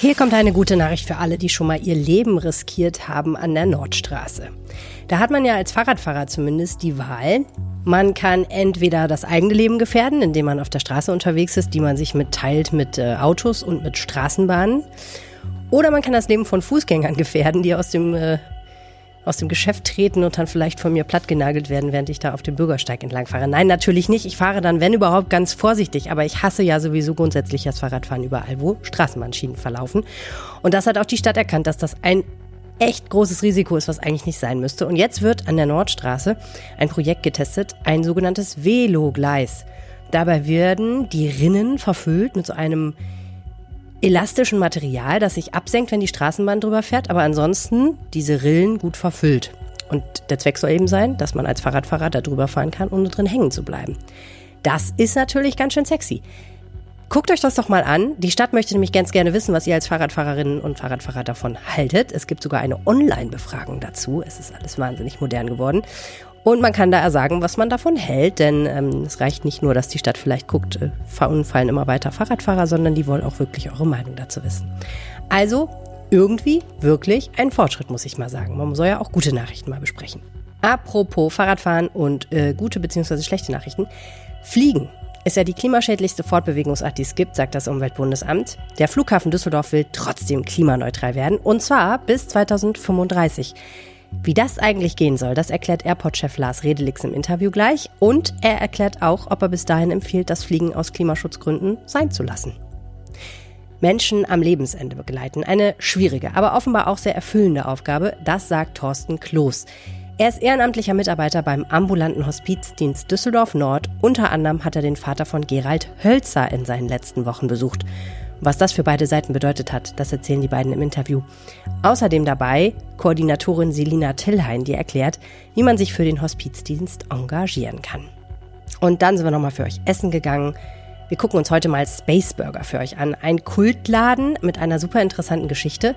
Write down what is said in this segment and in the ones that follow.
Hier kommt eine gute Nachricht für alle, die schon mal ihr Leben riskiert haben an der Nordstraße. Da hat man ja als Fahrradfahrer zumindest die Wahl. Man kann entweder das eigene Leben gefährden, indem man auf der Straße unterwegs ist, die man sich mitteilt mit äh, Autos und mit Straßenbahnen. Oder man kann das Leben von Fußgängern gefährden, die aus dem äh, aus dem Geschäft treten und dann vielleicht von mir plattgenagelt werden, während ich da auf dem Bürgersteig entlang fahre. Nein, natürlich nicht. Ich fahre dann, wenn überhaupt, ganz vorsichtig. Aber ich hasse ja sowieso grundsätzlich das Fahrradfahren überall, wo Straßenbahnschienen verlaufen. Und das hat auch die Stadt erkannt, dass das ein echt großes Risiko ist, was eigentlich nicht sein müsste. Und jetzt wird an der Nordstraße ein Projekt getestet, ein sogenanntes Velogleis. Dabei werden die Rinnen verfüllt mit so einem elastischen Material, das sich absenkt, wenn die Straßenbahn drüber fährt, aber ansonsten diese Rillen gut verfüllt. Und der Zweck soll eben sein, dass man als Fahrradfahrer da drüber fahren kann, ohne drin hängen zu bleiben. Das ist natürlich ganz schön sexy. Guckt euch das doch mal an. Die Stadt möchte nämlich ganz gerne wissen, was ihr als Fahrradfahrerinnen und Fahrradfahrer davon haltet. Es gibt sogar eine Online-Befragung dazu. Es ist alles wahnsinnig modern geworden. Und man kann da sagen, was man davon hält, denn ähm, es reicht nicht nur, dass die Stadt vielleicht guckt, äh, verunfallen immer weiter Fahrradfahrer, sondern die wollen auch wirklich eure Meinung dazu wissen. Also irgendwie wirklich ein Fortschritt, muss ich mal sagen. Man soll ja auch gute Nachrichten mal besprechen. Apropos Fahrradfahren und äh, gute bzw. schlechte Nachrichten. Fliegen ist ja die klimaschädlichste Fortbewegungsart, die es gibt, sagt das Umweltbundesamt. Der Flughafen Düsseldorf will trotzdem klimaneutral werden und zwar bis 2035. Wie das eigentlich gehen soll, das erklärt Airport-Chef Lars Redelix im Interview gleich und er erklärt auch, ob er bis dahin empfiehlt, das Fliegen aus Klimaschutzgründen sein zu lassen. Menschen am Lebensende begleiten. Eine schwierige, aber offenbar auch sehr erfüllende Aufgabe, das sagt Thorsten Kloß. Er ist ehrenamtlicher Mitarbeiter beim ambulanten Hospizdienst Düsseldorf Nord. Unter anderem hat er den Vater von Gerald Hölzer in seinen letzten Wochen besucht. Was das für beide Seiten bedeutet hat, das erzählen die beiden im Interview. Außerdem dabei Koordinatorin Selina Tillhein, die erklärt, wie man sich für den Hospizdienst engagieren kann. Und dann sind wir nochmal für euch essen gegangen. Wir gucken uns heute mal Space Burger für euch an. Ein Kultladen mit einer super interessanten Geschichte,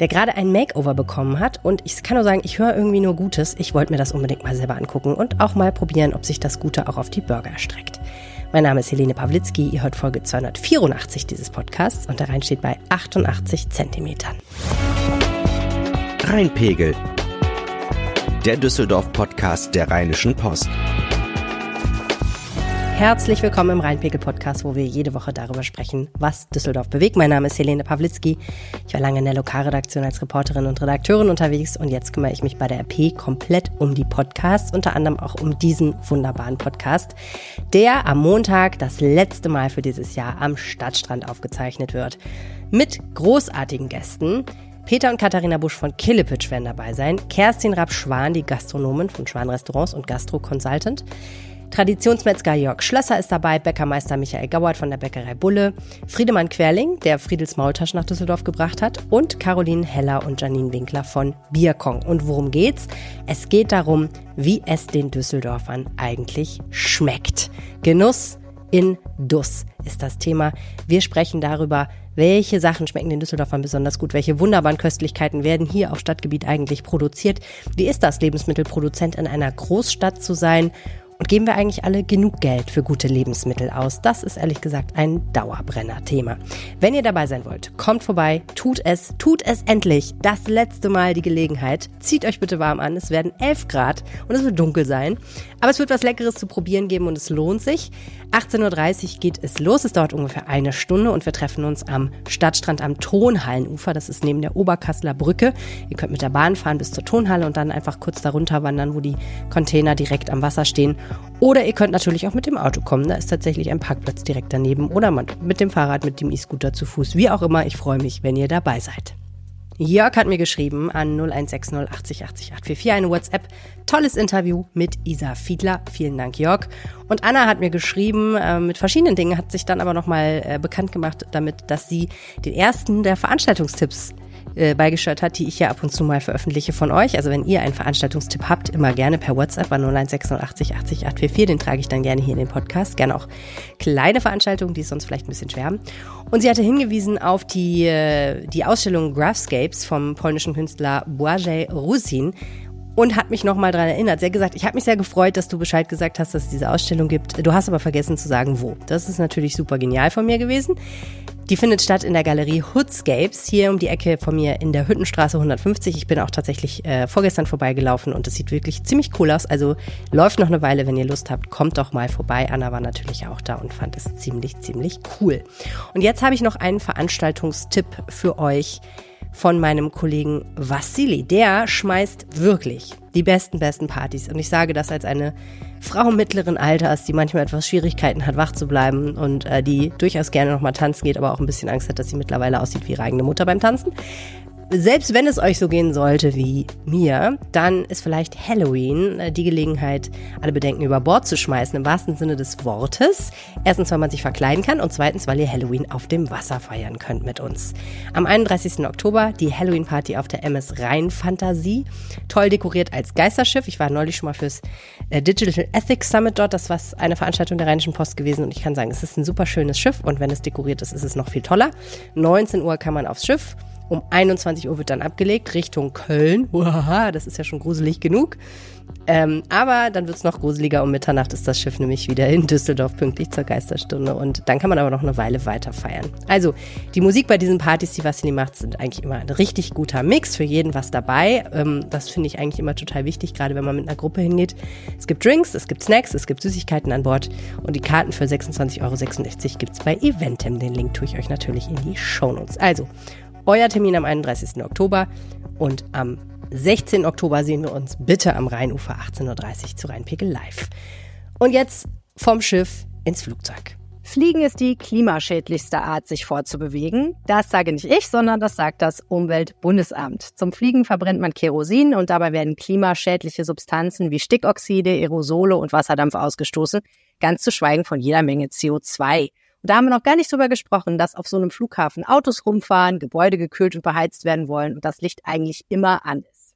der gerade ein Makeover bekommen hat. Und ich kann nur sagen, ich höre irgendwie nur Gutes. Ich wollte mir das unbedingt mal selber angucken und auch mal probieren, ob sich das Gute auch auf die Burger erstreckt. Mein Name ist Helene Pawlitzki. Ihr hört Folge 284 dieses Podcasts und der Rhein steht bei 88 Zentimetern. Rheinpegel. Der Düsseldorf-Podcast der Rheinischen Post. Herzlich willkommen im Rheinpegel-Podcast, wo wir jede Woche darüber sprechen, was Düsseldorf bewegt. Mein Name ist Helene Pawlitzki. Ich war lange in der Lokalredaktion als Reporterin und Redakteurin unterwegs und jetzt kümmere ich mich bei der RP komplett um die Podcasts, unter anderem auch um diesen wunderbaren Podcast, der am Montag das letzte Mal für dieses Jahr am Stadtstrand aufgezeichnet wird. Mit großartigen Gästen. Peter und Katharina Busch von Killepitch werden dabei sein. Kerstin Rapp-Schwan, die Gastronomin von Schwan Restaurants und Gastro Consultant. Traditionsmetzger Jörg Schlösser ist dabei, Bäckermeister Michael Gauert von der Bäckerei Bulle, Friedemann Querling, der Friedels Maultaschen nach Düsseldorf gebracht hat und Caroline Heller und Janine Winkler von Bierkong. Und worum geht's? Es geht darum, wie es den Düsseldorfern eigentlich schmeckt. Genuss in Duss ist das Thema. Wir sprechen darüber, welche Sachen schmecken den Düsseldorfern besonders gut? Welche wunderbaren Köstlichkeiten werden hier auf Stadtgebiet eigentlich produziert? Wie ist das, Lebensmittelproduzent in einer Großstadt zu sein? Und geben wir eigentlich alle genug Geld für gute Lebensmittel aus? Das ist ehrlich gesagt ein Dauerbrenner-Thema. Wenn ihr dabei sein wollt, kommt vorbei, tut es, tut es endlich. Das letzte Mal die Gelegenheit. Zieht euch bitte warm an. Es werden 11 Grad und es wird dunkel sein. Aber es wird was Leckeres zu probieren geben und es lohnt sich. 18.30 Uhr geht es los. Es dauert ungefähr eine Stunde und wir treffen uns am Stadtstrand am Tonhallenufer. Das ist neben der Oberkasseler Brücke. Ihr könnt mit der Bahn fahren bis zur Tonhalle und dann einfach kurz darunter wandern, wo die Container direkt am Wasser stehen. Oder ihr könnt natürlich auch mit dem Auto kommen. Da ist tatsächlich ein Parkplatz direkt daneben. Oder mit dem Fahrrad, mit dem E-Scooter zu Fuß. Wie auch immer. Ich freue mich, wenn ihr dabei seid. Jörg hat mir geschrieben an 0160 80 80 844 eine WhatsApp. Tolles Interview mit Isa Fiedler. Vielen Dank, Jörg. Und Anna hat mir geschrieben äh, mit verschiedenen Dingen, hat sich dann aber nochmal äh, bekannt gemacht damit, dass sie den ersten der Veranstaltungstipps äh, beigesteuert hat, die ich ja ab und zu mal veröffentliche von euch. Also wenn ihr einen Veranstaltungstipp habt, immer gerne per WhatsApp an 01680 80 844. Den trage ich dann gerne hier in den Podcast. Gerne auch kleine Veranstaltungen, die sonst vielleicht ein bisschen schwer haben. Und sie hatte hingewiesen auf die, äh, die Ausstellung Graphscapes vom polnischen Künstler Błażej Rusin und hat mich nochmal daran erinnert. Sie hat gesagt, ich habe mich sehr gefreut, dass du Bescheid gesagt hast, dass es diese Ausstellung gibt. Du hast aber vergessen zu sagen, wo. Das ist natürlich super genial von mir gewesen. Die findet statt in der Galerie Hoodscapes, hier um die Ecke von mir in der Hüttenstraße 150. Ich bin auch tatsächlich äh, vorgestern vorbeigelaufen und es sieht wirklich ziemlich cool aus. Also läuft noch eine Weile, wenn ihr Lust habt, kommt doch mal vorbei. Anna war natürlich auch da und fand es ziemlich, ziemlich cool. Und jetzt habe ich noch einen Veranstaltungstipp für euch von meinem Kollegen Vassili. Der schmeißt wirklich die besten, besten Partys. Und ich sage das als eine Frau mittleren Alters, die manchmal etwas Schwierigkeiten hat, wach zu bleiben und äh, die durchaus gerne nochmal tanzen geht, aber auch ein bisschen Angst hat, dass sie mittlerweile aussieht wie ihre eigene Mutter beim Tanzen selbst wenn es euch so gehen sollte wie mir, dann ist vielleicht Halloween äh, die Gelegenheit, alle Bedenken über Bord zu schmeißen, im wahrsten Sinne des Wortes. Erstens, weil man sich verkleiden kann und zweitens, weil ihr Halloween auf dem Wasser feiern könnt mit uns. Am 31. Oktober die Halloween-Party auf der MS Rhein Fantasie. Toll dekoriert als Geisterschiff. Ich war neulich schon mal fürs äh, Digital Ethics Summit dort. Das war eine Veranstaltung der Rheinischen Post gewesen und ich kann sagen, es ist ein super schönes Schiff und wenn es dekoriert ist, ist es noch viel toller. 19 Uhr kann man aufs Schiff. Um 21 Uhr wird dann abgelegt Richtung Köln. Uhaha, das ist ja schon gruselig genug. Ähm, aber dann wird es noch gruseliger. Um Mitternacht ist das Schiff nämlich wieder in Düsseldorf pünktlich zur Geisterstunde. Und dann kann man aber noch eine Weile weiter feiern. Also, die Musik bei diesen Partys, die Vassili macht, sind eigentlich immer ein richtig guter Mix. Für jeden was dabei. Ähm, das finde ich eigentlich immer total wichtig, gerade wenn man mit einer Gruppe hingeht. Es gibt Drinks, es gibt Snacks, es gibt Süßigkeiten an Bord. Und die Karten für 26,66 Euro gibt es bei Eventem. Den Link tue ich euch natürlich in die Shownotes. Also, euer Termin am 31. Oktober und am 16. Oktober sehen wir uns bitte am Rheinufer 18.30 Uhr zu Rheinpegel live. Und jetzt vom Schiff ins Flugzeug. Fliegen ist die klimaschädlichste Art, sich fortzubewegen. Das sage nicht ich, sondern das sagt das Umweltbundesamt. Zum Fliegen verbrennt man Kerosin und dabei werden klimaschädliche Substanzen wie Stickoxide, Aerosole und Wasserdampf ausgestoßen, ganz zu schweigen von jeder Menge CO2. Und da haben wir noch gar nicht drüber gesprochen, dass auf so einem Flughafen Autos rumfahren, Gebäude gekühlt und beheizt werden wollen und das Licht eigentlich immer an ist.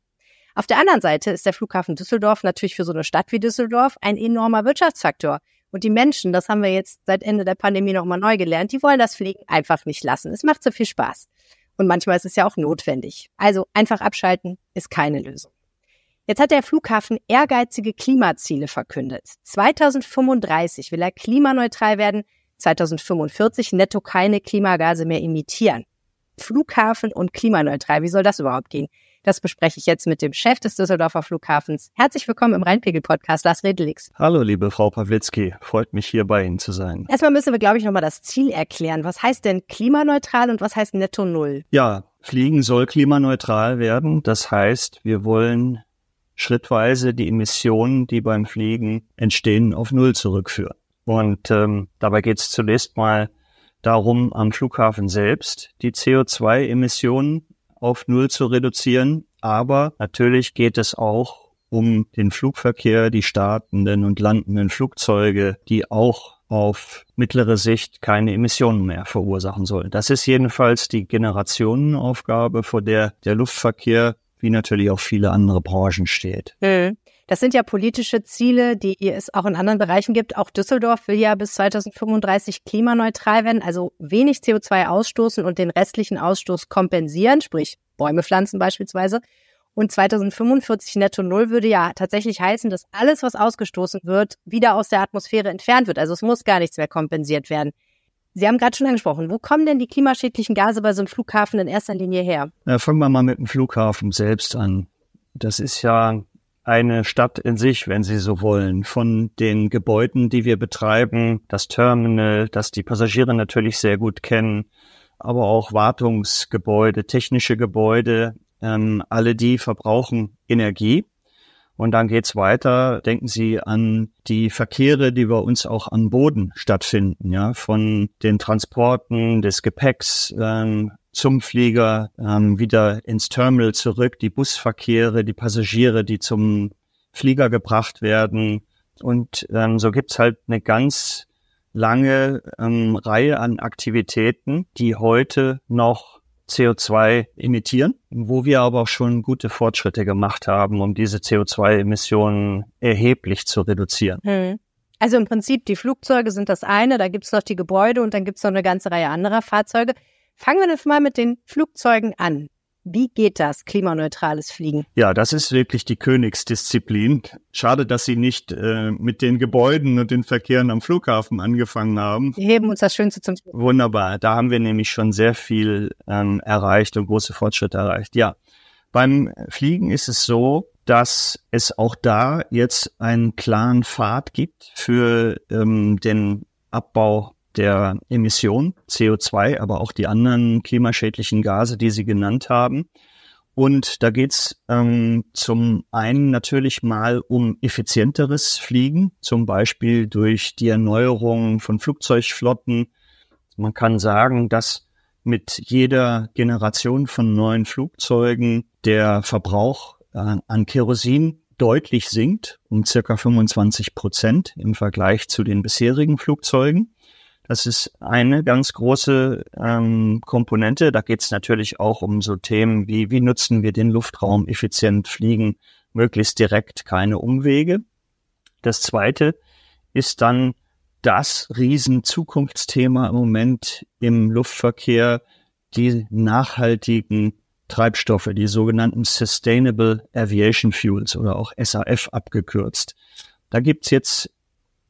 Auf der anderen Seite ist der Flughafen Düsseldorf natürlich für so eine Stadt wie Düsseldorf ein enormer Wirtschaftsfaktor. Und die Menschen, das haben wir jetzt seit Ende der Pandemie nochmal neu gelernt, die wollen das Fliegen einfach nicht lassen. Es macht so viel Spaß. Und manchmal ist es ja auch notwendig. Also einfach abschalten ist keine Lösung. Jetzt hat der Flughafen ehrgeizige Klimaziele verkündet. 2035 will er klimaneutral werden 2045 netto keine Klimagase mehr emittieren. Flughafen und klimaneutral, wie soll das überhaupt gehen? Das bespreche ich jetzt mit dem Chef des Düsseldorfer Flughafens. Herzlich willkommen im Rheinpegel-Podcast, Lars Redelix. Hallo, liebe Frau Pawlitzki. Freut mich, hier bei Ihnen zu sein. Erstmal müssen wir, glaube ich, nochmal das Ziel erklären. Was heißt denn klimaneutral und was heißt netto null? Ja, Fliegen soll klimaneutral werden. Das heißt, wir wollen schrittweise die Emissionen, die beim Fliegen entstehen, auf Null zurückführen. Und ähm, dabei geht es zunächst mal darum, am Flughafen selbst die CO2-Emissionen auf Null zu reduzieren. Aber natürlich geht es auch um den Flugverkehr, die startenden und landenden Flugzeuge, die auch auf mittlere Sicht keine Emissionen mehr verursachen sollen. Das ist jedenfalls die Generationenaufgabe, vor der der Luftverkehr wie natürlich auch viele andere Branchen steht. Mhm. Das sind ja politische Ziele, die es auch in anderen Bereichen gibt. Auch Düsseldorf will ja bis 2035 klimaneutral werden, also wenig CO2 ausstoßen und den restlichen Ausstoß kompensieren, sprich Bäume pflanzen beispielsweise. Und 2045 netto null würde ja tatsächlich heißen, dass alles, was ausgestoßen wird, wieder aus der Atmosphäre entfernt wird. Also es muss gar nichts mehr kompensiert werden. Sie haben gerade schon angesprochen, wo kommen denn die klimaschädlichen Gase bei so einem Flughafen in erster Linie her? Ja, fangen wir mal mit dem Flughafen selbst an. Das ist ja eine Stadt in sich, wenn Sie so wollen, von den Gebäuden, die wir betreiben, das Terminal, das die Passagiere natürlich sehr gut kennen, aber auch Wartungsgebäude, technische Gebäude, ähm, alle die verbrauchen Energie. Und dann geht's weiter. Denken Sie an die Verkehre, die bei uns auch am Boden stattfinden, ja, von den Transporten des Gepäcks, ähm, zum Flieger, ähm, wieder ins Terminal zurück, die Busverkehre, die Passagiere, die zum Flieger gebracht werden. Und ähm, so gibt's halt eine ganz lange ähm, Reihe an Aktivitäten, die heute noch CO2 emittieren, wo wir aber auch schon gute Fortschritte gemacht haben, um diese CO2-Emissionen erheblich zu reduzieren. Hm. Also im Prinzip die Flugzeuge sind das eine, da gibt's noch die Gebäude und dann gibt's noch eine ganze Reihe anderer Fahrzeuge. Fangen wir mal mit den Flugzeugen an. Wie geht das, klimaneutrales Fliegen? Ja, das ist wirklich die Königsdisziplin. Schade, dass Sie nicht äh, mit den Gebäuden und den Verkehren am Flughafen angefangen haben. Wir heben uns das Schönste zum Schluss. Wunderbar. Da haben wir nämlich schon sehr viel ähm, erreicht und große Fortschritte erreicht. Ja, beim Fliegen ist es so, dass es auch da jetzt einen klaren Pfad gibt für ähm, den Abbau der Emission CO2, aber auch die anderen klimaschädlichen Gase, die Sie genannt haben. Und da geht's ähm, zum einen natürlich mal um effizienteres Fliegen, zum Beispiel durch die Erneuerung von Flugzeugflotten. Man kann sagen, dass mit jeder Generation von neuen Flugzeugen der Verbrauch äh, an Kerosin deutlich sinkt, um circa 25 Prozent im Vergleich zu den bisherigen Flugzeugen. Das ist eine ganz große ähm, Komponente. Da geht es natürlich auch um so Themen wie, wie nutzen wir den Luftraum effizient, fliegen möglichst direkt, keine Umwege. Das zweite ist dann das Riesenzukunftsthema im Moment im Luftverkehr, die nachhaltigen Treibstoffe, die sogenannten Sustainable Aviation Fuels oder auch SAF abgekürzt. Da gibt's jetzt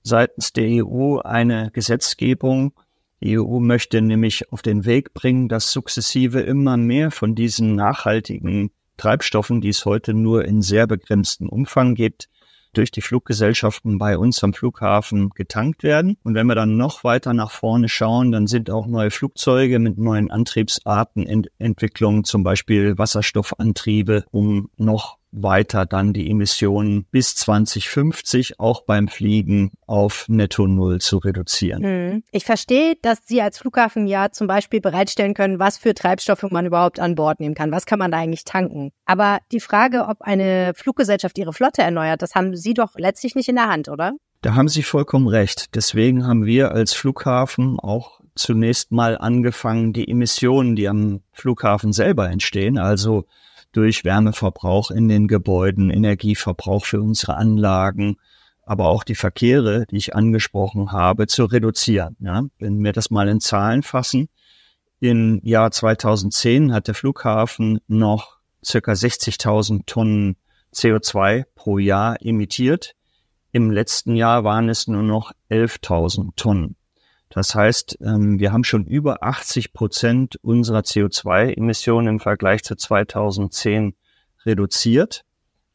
seitens der EU eine Gesetzgebung. Die EU möchte nämlich auf den Weg bringen, dass sukzessive immer mehr von diesen nachhaltigen Treibstoffen, die es heute nur in sehr begrenztem Umfang gibt, durch die Fluggesellschaften bei uns am Flughafen getankt werden. Und wenn wir dann noch weiter nach vorne schauen, dann sind auch neue Flugzeuge mit neuen Antriebsarten in Entwicklung, zum Beispiel Wasserstoffantriebe, um noch weiter dann die Emissionen bis 2050 auch beim Fliegen auf Netto Null zu reduzieren. Hm. Ich verstehe, dass Sie als Flughafen ja zum Beispiel bereitstellen können, was für Treibstoffe man überhaupt an Bord nehmen kann. Was kann man da eigentlich tanken? Aber die Frage, ob eine Fluggesellschaft ihre Flotte erneuert, das haben Sie doch letztlich nicht in der Hand, oder? Da haben Sie vollkommen recht. Deswegen haben wir als Flughafen auch zunächst mal angefangen, die Emissionen, die am Flughafen selber entstehen, also durch Wärmeverbrauch in den Gebäuden, Energieverbrauch für unsere Anlagen, aber auch die Verkehre, die ich angesprochen habe, zu reduzieren. Ja, wenn wir das mal in Zahlen fassen, im Jahr 2010 hat der Flughafen noch circa 60.000 Tonnen CO2 pro Jahr emittiert. Im letzten Jahr waren es nur noch 11.000 Tonnen. Das heißt, ähm, wir haben schon über 80 Prozent unserer CO2-Emissionen im Vergleich zu 2010 reduziert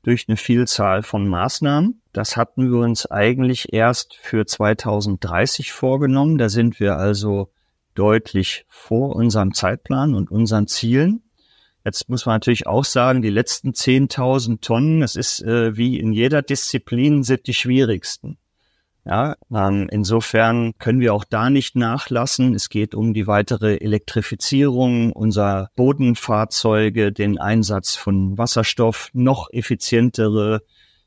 durch eine Vielzahl von Maßnahmen. Das hatten wir uns eigentlich erst für 2030 vorgenommen. Da sind wir also deutlich vor unserem Zeitplan und unseren Zielen. Jetzt muss man natürlich auch sagen, die letzten 10.000 Tonnen, das ist äh, wie in jeder Disziplin, sind die schwierigsten. Ja, ähm, insofern können wir auch da nicht nachlassen. Es geht um die weitere Elektrifizierung unserer Bodenfahrzeuge, den Einsatz von Wasserstoff, noch effizientere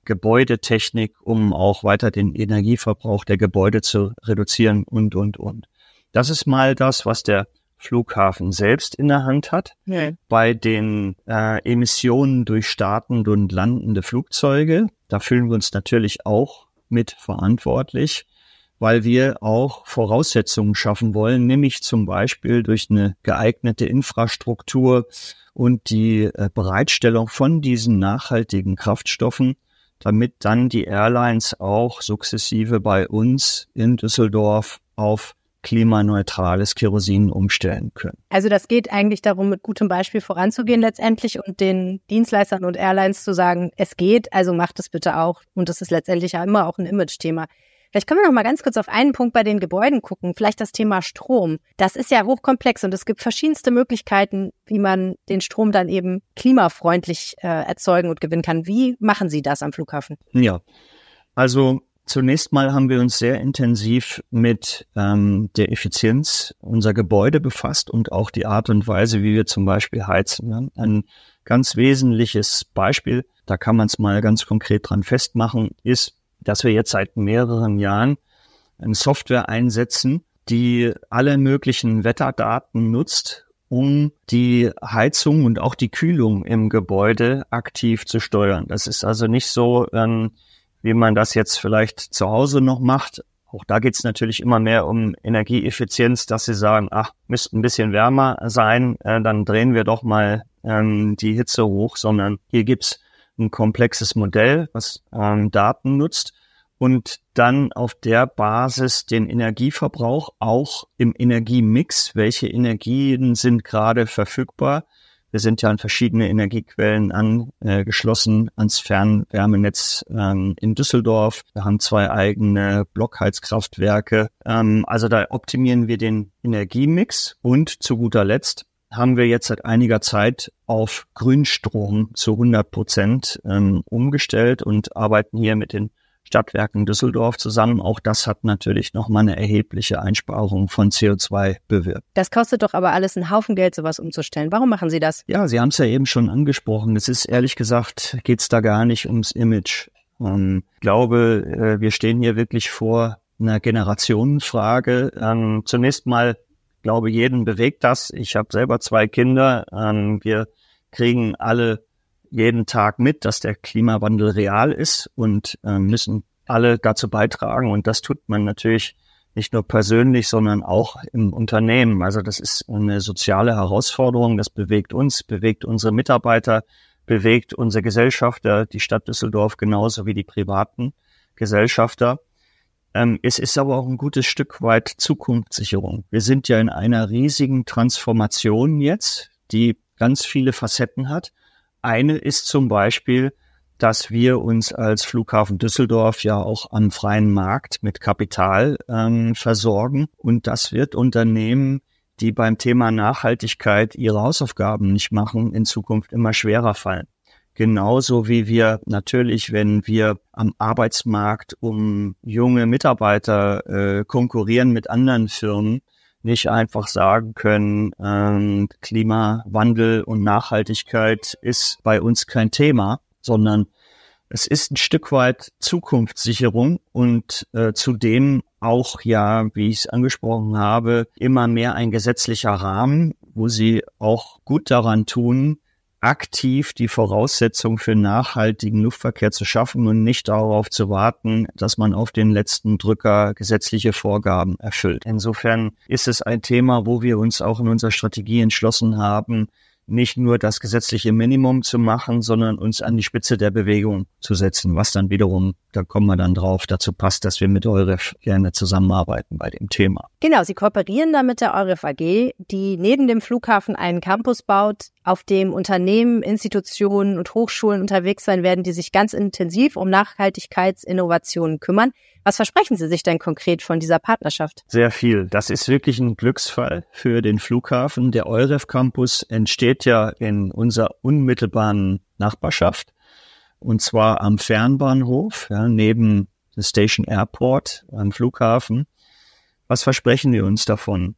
Gebäudetechnik, um auch weiter den Energieverbrauch der Gebäude zu reduzieren und, und, und. Das ist mal das, was der Flughafen selbst in der Hand hat. Ja. Bei den äh, Emissionen durch startende und landende Flugzeuge, da fühlen wir uns natürlich auch mit verantwortlich, weil wir auch Voraussetzungen schaffen wollen, nämlich zum Beispiel durch eine geeignete Infrastruktur und die äh, Bereitstellung von diesen nachhaltigen Kraftstoffen, damit dann die Airlines auch sukzessive bei uns in Düsseldorf auf klimaneutrales Kerosin umstellen können. Also das geht eigentlich darum, mit gutem Beispiel voranzugehen letztendlich und den Dienstleistern und Airlines zu sagen, es geht, also macht es bitte auch. Und das ist letztendlich ja immer auch ein Image-Thema. Vielleicht können wir noch mal ganz kurz auf einen Punkt bei den Gebäuden gucken, vielleicht das Thema Strom. Das ist ja hochkomplex und es gibt verschiedenste Möglichkeiten, wie man den Strom dann eben klimafreundlich äh, erzeugen und gewinnen kann. Wie machen Sie das am Flughafen? Ja, also Zunächst mal haben wir uns sehr intensiv mit ähm, der Effizienz unserer Gebäude befasst und auch die Art und Weise, wie wir zum Beispiel heizen. Ein ganz wesentliches Beispiel, da kann man es mal ganz konkret dran festmachen, ist, dass wir jetzt seit mehreren Jahren eine Software einsetzen, die alle möglichen Wetterdaten nutzt, um die Heizung und auch die Kühlung im Gebäude aktiv zu steuern. Das ist also nicht so, ähm, wie man das jetzt vielleicht zu Hause noch macht. Auch da geht es natürlich immer mehr um Energieeffizienz, dass sie sagen, ach, müsste ein bisschen wärmer sein, äh, dann drehen wir doch mal ähm, die Hitze hoch, sondern hier gibt's ein komplexes Modell, was ähm, Daten nutzt und dann auf der Basis den Energieverbrauch auch im Energiemix, welche Energien sind gerade verfügbar. Wir sind ja an verschiedene Energiequellen angeschlossen ans Fernwärmenetz ähm, in Düsseldorf. Wir haben zwei eigene Blockheizkraftwerke. Ähm, also da optimieren wir den Energiemix und zu guter Letzt haben wir jetzt seit einiger Zeit auf Grünstrom zu 100 Prozent ähm, umgestellt und arbeiten hier mit den Stadtwerken Düsseldorf zusammen. Auch das hat natürlich nochmal eine erhebliche Einsparung von CO2 bewirkt. Das kostet doch aber alles einen Haufen Geld, sowas umzustellen. Warum machen Sie das? Ja, Sie haben es ja eben schon angesprochen. Es ist ehrlich gesagt, geht es da gar nicht ums Image. Ähm, ich glaube, äh, wir stehen hier wirklich vor einer Generationenfrage. Ähm, zunächst mal glaube, jeden bewegt das. Ich habe selber zwei Kinder. Ähm, wir kriegen alle jeden Tag mit, dass der Klimawandel real ist und äh, müssen alle dazu beitragen. Und das tut man natürlich nicht nur persönlich, sondern auch im Unternehmen. Also das ist eine soziale Herausforderung. Das bewegt uns, bewegt unsere Mitarbeiter, bewegt unsere Gesellschafter, die Stadt Düsseldorf genauso wie die privaten Gesellschafter. Ähm, es ist aber auch ein gutes Stück weit Zukunftssicherung. Wir sind ja in einer riesigen Transformation jetzt, die ganz viele Facetten hat. Eine ist zum Beispiel, dass wir uns als Flughafen Düsseldorf ja auch am freien Markt mit Kapital ähm, versorgen. Und das wird Unternehmen, die beim Thema Nachhaltigkeit ihre Hausaufgaben nicht machen, in Zukunft immer schwerer fallen. Genauso wie wir natürlich, wenn wir am Arbeitsmarkt um junge Mitarbeiter äh, konkurrieren mit anderen Firmen, nicht einfach sagen können, ähm, Klimawandel und Nachhaltigkeit ist bei uns kein Thema, sondern es ist ein Stück weit Zukunftssicherung und äh, zudem auch ja, wie ich es angesprochen habe, immer mehr ein gesetzlicher Rahmen, wo sie auch gut daran tun, aktiv die Voraussetzung für nachhaltigen Luftverkehr zu schaffen und nicht darauf zu warten, dass man auf den letzten Drücker gesetzliche Vorgaben erfüllt. Insofern ist es ein Thema, wo wir uns auch in unserer Strategie entschlossen haben, nicht nur das gesetzliche Minimum zu machen, sondern uns an die Spitze der Bewegung zu setzen, was dann wiederum, da kommen wir dann drauf, dazu passt, dass wir mit EUREF gerne zusammenarbeiten bei dem Thema. Genau, Sie kooperieren da mit der EUREF AG, die neben dem Flughafen einen Campus baut, auf dem Unternehmen, Institutionen und Hochschulen unterwegs sein werden, die sich ganz intensiv um Nachhaltigkeitsinnovationen kümmern. Was versprechen Sie sich denn konkret von dieser Partnerschaft? Sehr viel. Das ist wirklich ein Glücksfall für den Flughafen. Der EUREF Campus entsteht ja in unserer unmittelbaren Nachbarschaft und zwar am Fernbahnhof, ja, neben Station Airport am Flughafen. Was versprechen wir uns davon?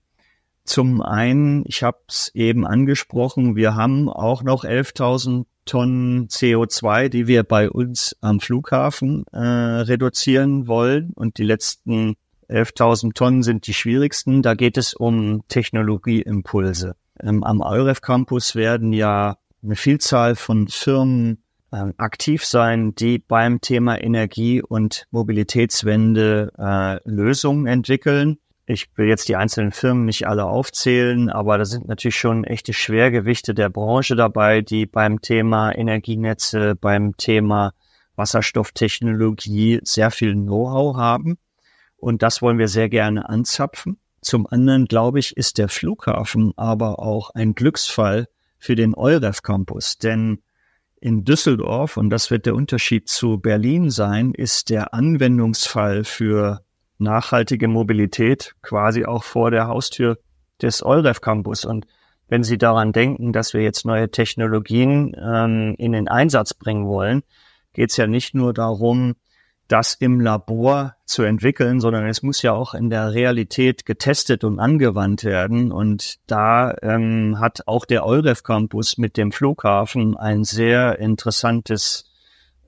Zum einen, ich habe es eben angesprochen, wir haben auch noch 11.000 Tonnen CO2, die wir bei uns am Flughafen äh, reduzieren wollen. Und die letzten 11.000 Tonnen sind die schwierigsten. Da geht es um Technologieimpulse. Ähm, am EUREF Campus werden ja eine Vielzahl von Firmen äh, aktiv sein, die beim Thema Energie- und Mobilitätswende äh, Lösungen entwickeln. Ich will jetzt die einzelnen Firmen nicht alle aufzählen, aber da sind natürlich schon echte Schwergewichte der Branche dabei, die beim Thema Energienetze, beim Thema Wasserstofftechnologie sehr viel Know-how haben. Und das wollen wir sehr gerne anzapfen. Zum anderen, glaube ich, ist der Flughafen aber auch ein Glücksfall für den EUREF Campus, denn in Düsseldorf, und das wird der Unterschied zu Berlin sein, ist der Anwendungsfall für nachhaltige Mobilität quasi auch vor der Haustür des EUREF Campus. Und wenn Sie daran denken, dass wir jetzt neue Technologien ähm, in den Einsatz bringen wollen, geht es ja nicht nur darum, das im Labor zu entwickeln, sondern es muss ja auch in der Realität getestet und angewandt werden. Und da ähm, hat auch der EUREF Campus mit dem Flughafen ein sehr interessantes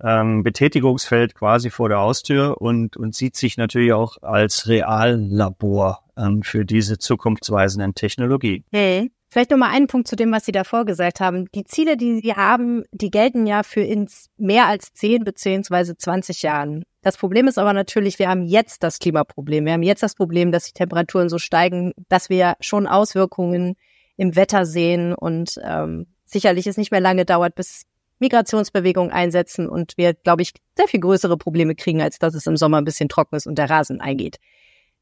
ähm, Betätigungsfeld quasi vor der Haustür und, und sieht sich natürlich auch als Reallabor ähm, für diese zukunftsweisenden Technologien. Hey. Vielleicht noch einen Punkt zu dem, was Sie davor gesagt haben. Die Ziele, die Sie haben, die gelten ja für ins mehr als 10 beziehungsweise 20 Jahren. Das Problem ist aber natürlich, wir haben jetzt das Klimaproblem. Wir haben jetzt das Problem, dass die Temperaturen so steigen, dass wir schon Auswirkungen im Wetter sehen und ähm, sicherlich es nicht mehr lange dauert, bis Migrationsbewegungen einsetzen und wir, glaube ich, sehr viel größere Probleme kriegen, als dass es im Sommer ein bisschen trocken ist und der Rasen eingeht.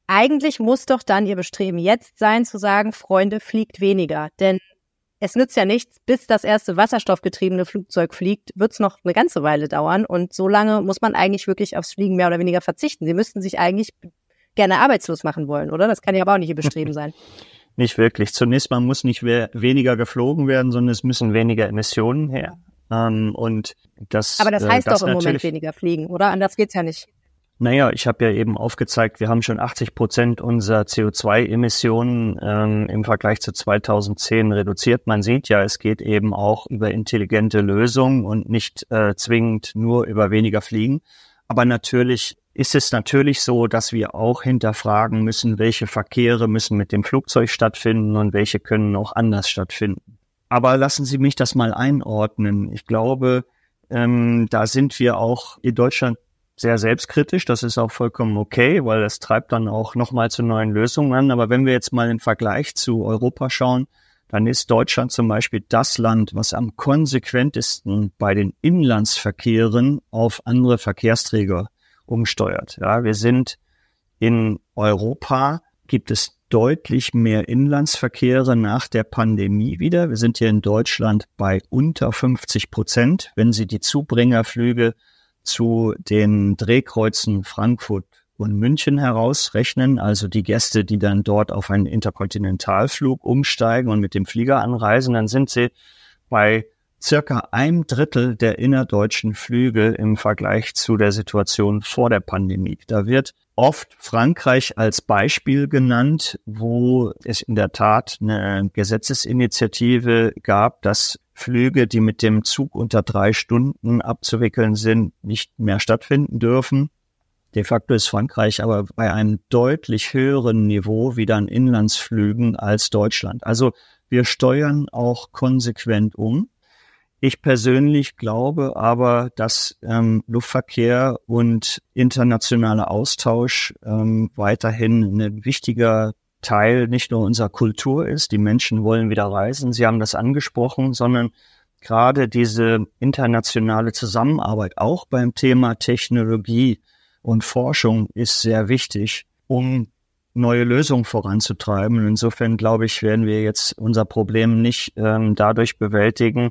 Eigentlich muss doch dann Ihr Bestreben jetzt sein, zu sagen, Freunde, fliegt weniger. Denn es nützt ja nichts, bis das erste wasserstoffgetriebene Flugzeug fliegt, wird es noch eine ganze Weile dauern. Und so lange muss man eigentlich wirklich aufs Fliegen mehr oder weniger verzichten. Sie müssten sich eigentlich gerne arbeitslos machen wollen, oder? Das kann ja aber auch nicht Ihr Bestreben sein. Nicht wirklich. Zunächst mal muss nicht weniger geflogen werden, sondern es müssen weniger Emissionen her. Ähm, und das, aber das äh, heißt äh, das doch im Moment weniger fliegen, oder? Anders geht's ja nicht. Naja, ich habe ja eben aufgezeigt, wir haben schon 80 Prozent unserer CO2-Emissionen ähm, im Vergleich zu 2010 reduziert. Man sieht ja, es geht eben auch über intelligente Lösungen und nicht äh, zwingend nur über weniger Fliegen. Aber natürlich ist es natürlich so, dass wir auch hinterfragen müssen, welche Verkehre müssen mit dem Flugzeug stattfinden und welche können auch anders stattfinden. Aber lassen Sie mich das mal einordnen. Ich glaube, ähm, da sind wir auch in Deutschland sehr selbstkritisch. Das ist auch vollkommen okay, weil es treibt dann auch nochmal zu neuen Lösungen an. Aber wenn wir jetzt mal im Vergleich zu Europa schauen, dann ist Deutschland zum Beispiel das Land, was am konsequentesten bei den Inlandsverkehren auf andere Verkehrsträger umsteuert. Ja, wir sind in Europa, gibt es deutlich mehr Inlandsverkehre nach der Pandemie wieder. Wir sind hier in Deutschland bei unter 50 Prozent. Wenn Sie die Zubringerflüge zu den Drehkreuzen Frankfurt und München herausrechnen, also die Gäste, die dann dort auf einen Interkontinentalflug umsteigen und mit dem Flieger anreisen, dann sind sie bei circa ein Drittel der innerdeutschen Flüge im Vergleich zu der Situation vor der Pandemie. Da wird oft Frankreich als Beispiel genannt, wo es in der Tat eine Gesetzesinitiative gab, dass Flüge, die mit dem Zug unter drei Stunden abzuwickeln sind, nicht mehr stattfinden dürfen. De facto ist Frankreich aber bei einem deutlich höheren Niveau wieder an Inlandsflügen als Deutschland. Also wir steuern auch konsequent um. Ich persönlich glaube aber, dass ähm, Luftverkehr und internationaler Austausch ähm, weiterhin ein wichtiger Teil nicht nur unserer Kultur ist, die Menschen wollen wieder reisen, Sie haben das angesprochen, sondern gerade diese internationale Zusammenarbeit auch beim Thema Technologie und Forschung ist sehr wichtig, um neue Lösungen voranzutreiben. Insofern glaube ich, werden wir jetzt unser Problem nicht ähm, dadurch bewältigen,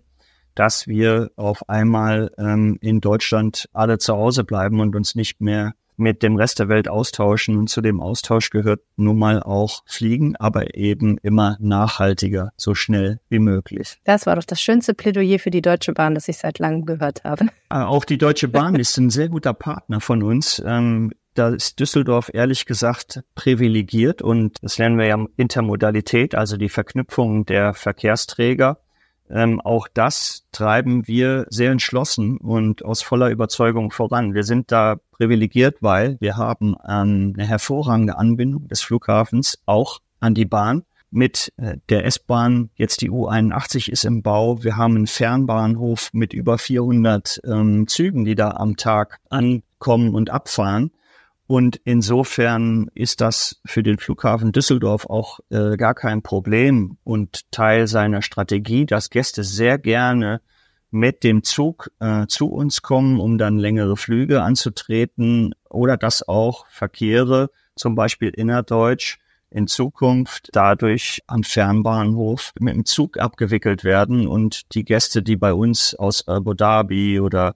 dass wir auf einmal ähm, in Deutschland alle zu Hause bleiben und uns nicht mehr mit dem Rest der Welt austauschen. Und zu dem Austausch gehört nun mal auch Fliegen, aber eben immer nachhaltiger, so schnell wie möglich. Das war doch das schönste Plädoyer für die Deutsche Bahn, das ich seit langem gehört habe. Ah, auch die Deutsche Bahn ist ein sehr guter Partner von uns. Ähm, da ist Düsseldorf ehrlich gesagt privilegiert und das lernen wir ja Intermodalität, also die Verknüpfung der Verkehrsträger ähm, auch das treiben wir sehr entschlossen und aus voller Überzeugung voran. Wir sind da privilegiert, weil wir haben ähm, eine hervorragende Anbindung des Flughafens auch an die Bahn. Mit äh, der S-Bahn, jetzt die U81 ist im Bau. Wir haben einen Fernbahnhof mit über 400 ähm, Zügen, die da am Tag ankommen und abfahren. Und insofern ist das für den Flughafen Düsseldorf auch äh, gar kein Problem und Teil seiner Strategie, dass Gäste sehr gerne mit dem Zug äh, zu uns kommen, um dann längere Flüge anzutreten oder dass auch Verkehre, zum Beispiel innerdeutsch, in Zukunft dadurch am Fernbahnhof mit dem Zug abgewickelt werden und die Gäste, die bei uns aus Abu Dhabi oder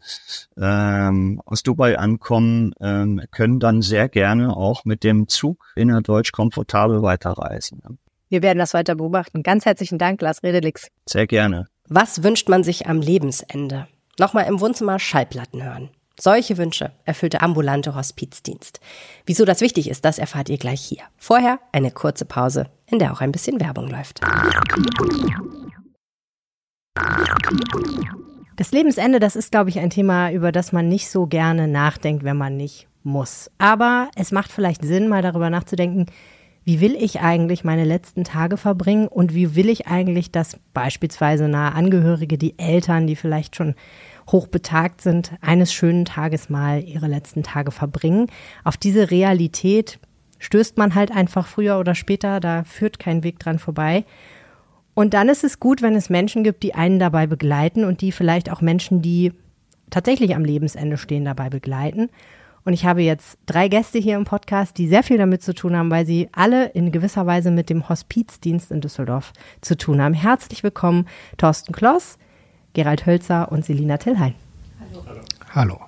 ähm, aus Dubai ankommen, ähm, können dann sehr gerne auch mit dem Zug innerdeutsch komfortabel weiterreisen. Wir werden das weiter beobachten. Ganz herzlichen Dank, Lars Redelix. Sehr gerne. Was wünscht man sich am Lebensende? Nochmal im Wohnzimmer Schallplatten hören. Solche Wünsche erfüllt der ambulante Hospizdienst. Wieso das wichtig ist, das erfahrt ihr gleich hier. Vorher eine kurze Pause, in der auch ein bisschen Werbung läuft. Das Lebensende, das ist, glaube ich, ein Thema, über das man nicht so gerne nachdenkt, wenn man nicht muss. Aber es macht vielleicht Sinn, mal darüber nachzudenken, wie will ich eigentlich meine letzten Tage verbringen und wie will ich eigentlich, dass beispielsweise nahe Angehörige, die Eltern, die vielleicht schon hochbetagt sind, eines schönen Tages mal ihre letzten Tage verbringen. Auf diese Realität stößt man halt einfach früher oder später, da führt kein Weg dran vorbei. Und dann ist es gut, wenn es Menschen gibt, die einen dabei begleiten und die vielleicht auch Menschen, die tatsächlich am Lebensende stehen, dabei begleiten. Und ich habe jetzt drei Gäste hier im Podcast, die sehr viel damit zu tun haben, weil sie alle in gewisser Weise mit dem Hospizdienst in Düsseldorf zu tun haben. Herzlich willkommen, Thorsten Kloss, Gerald Hölzer und Selina Tillheim. Hallo. Hallo.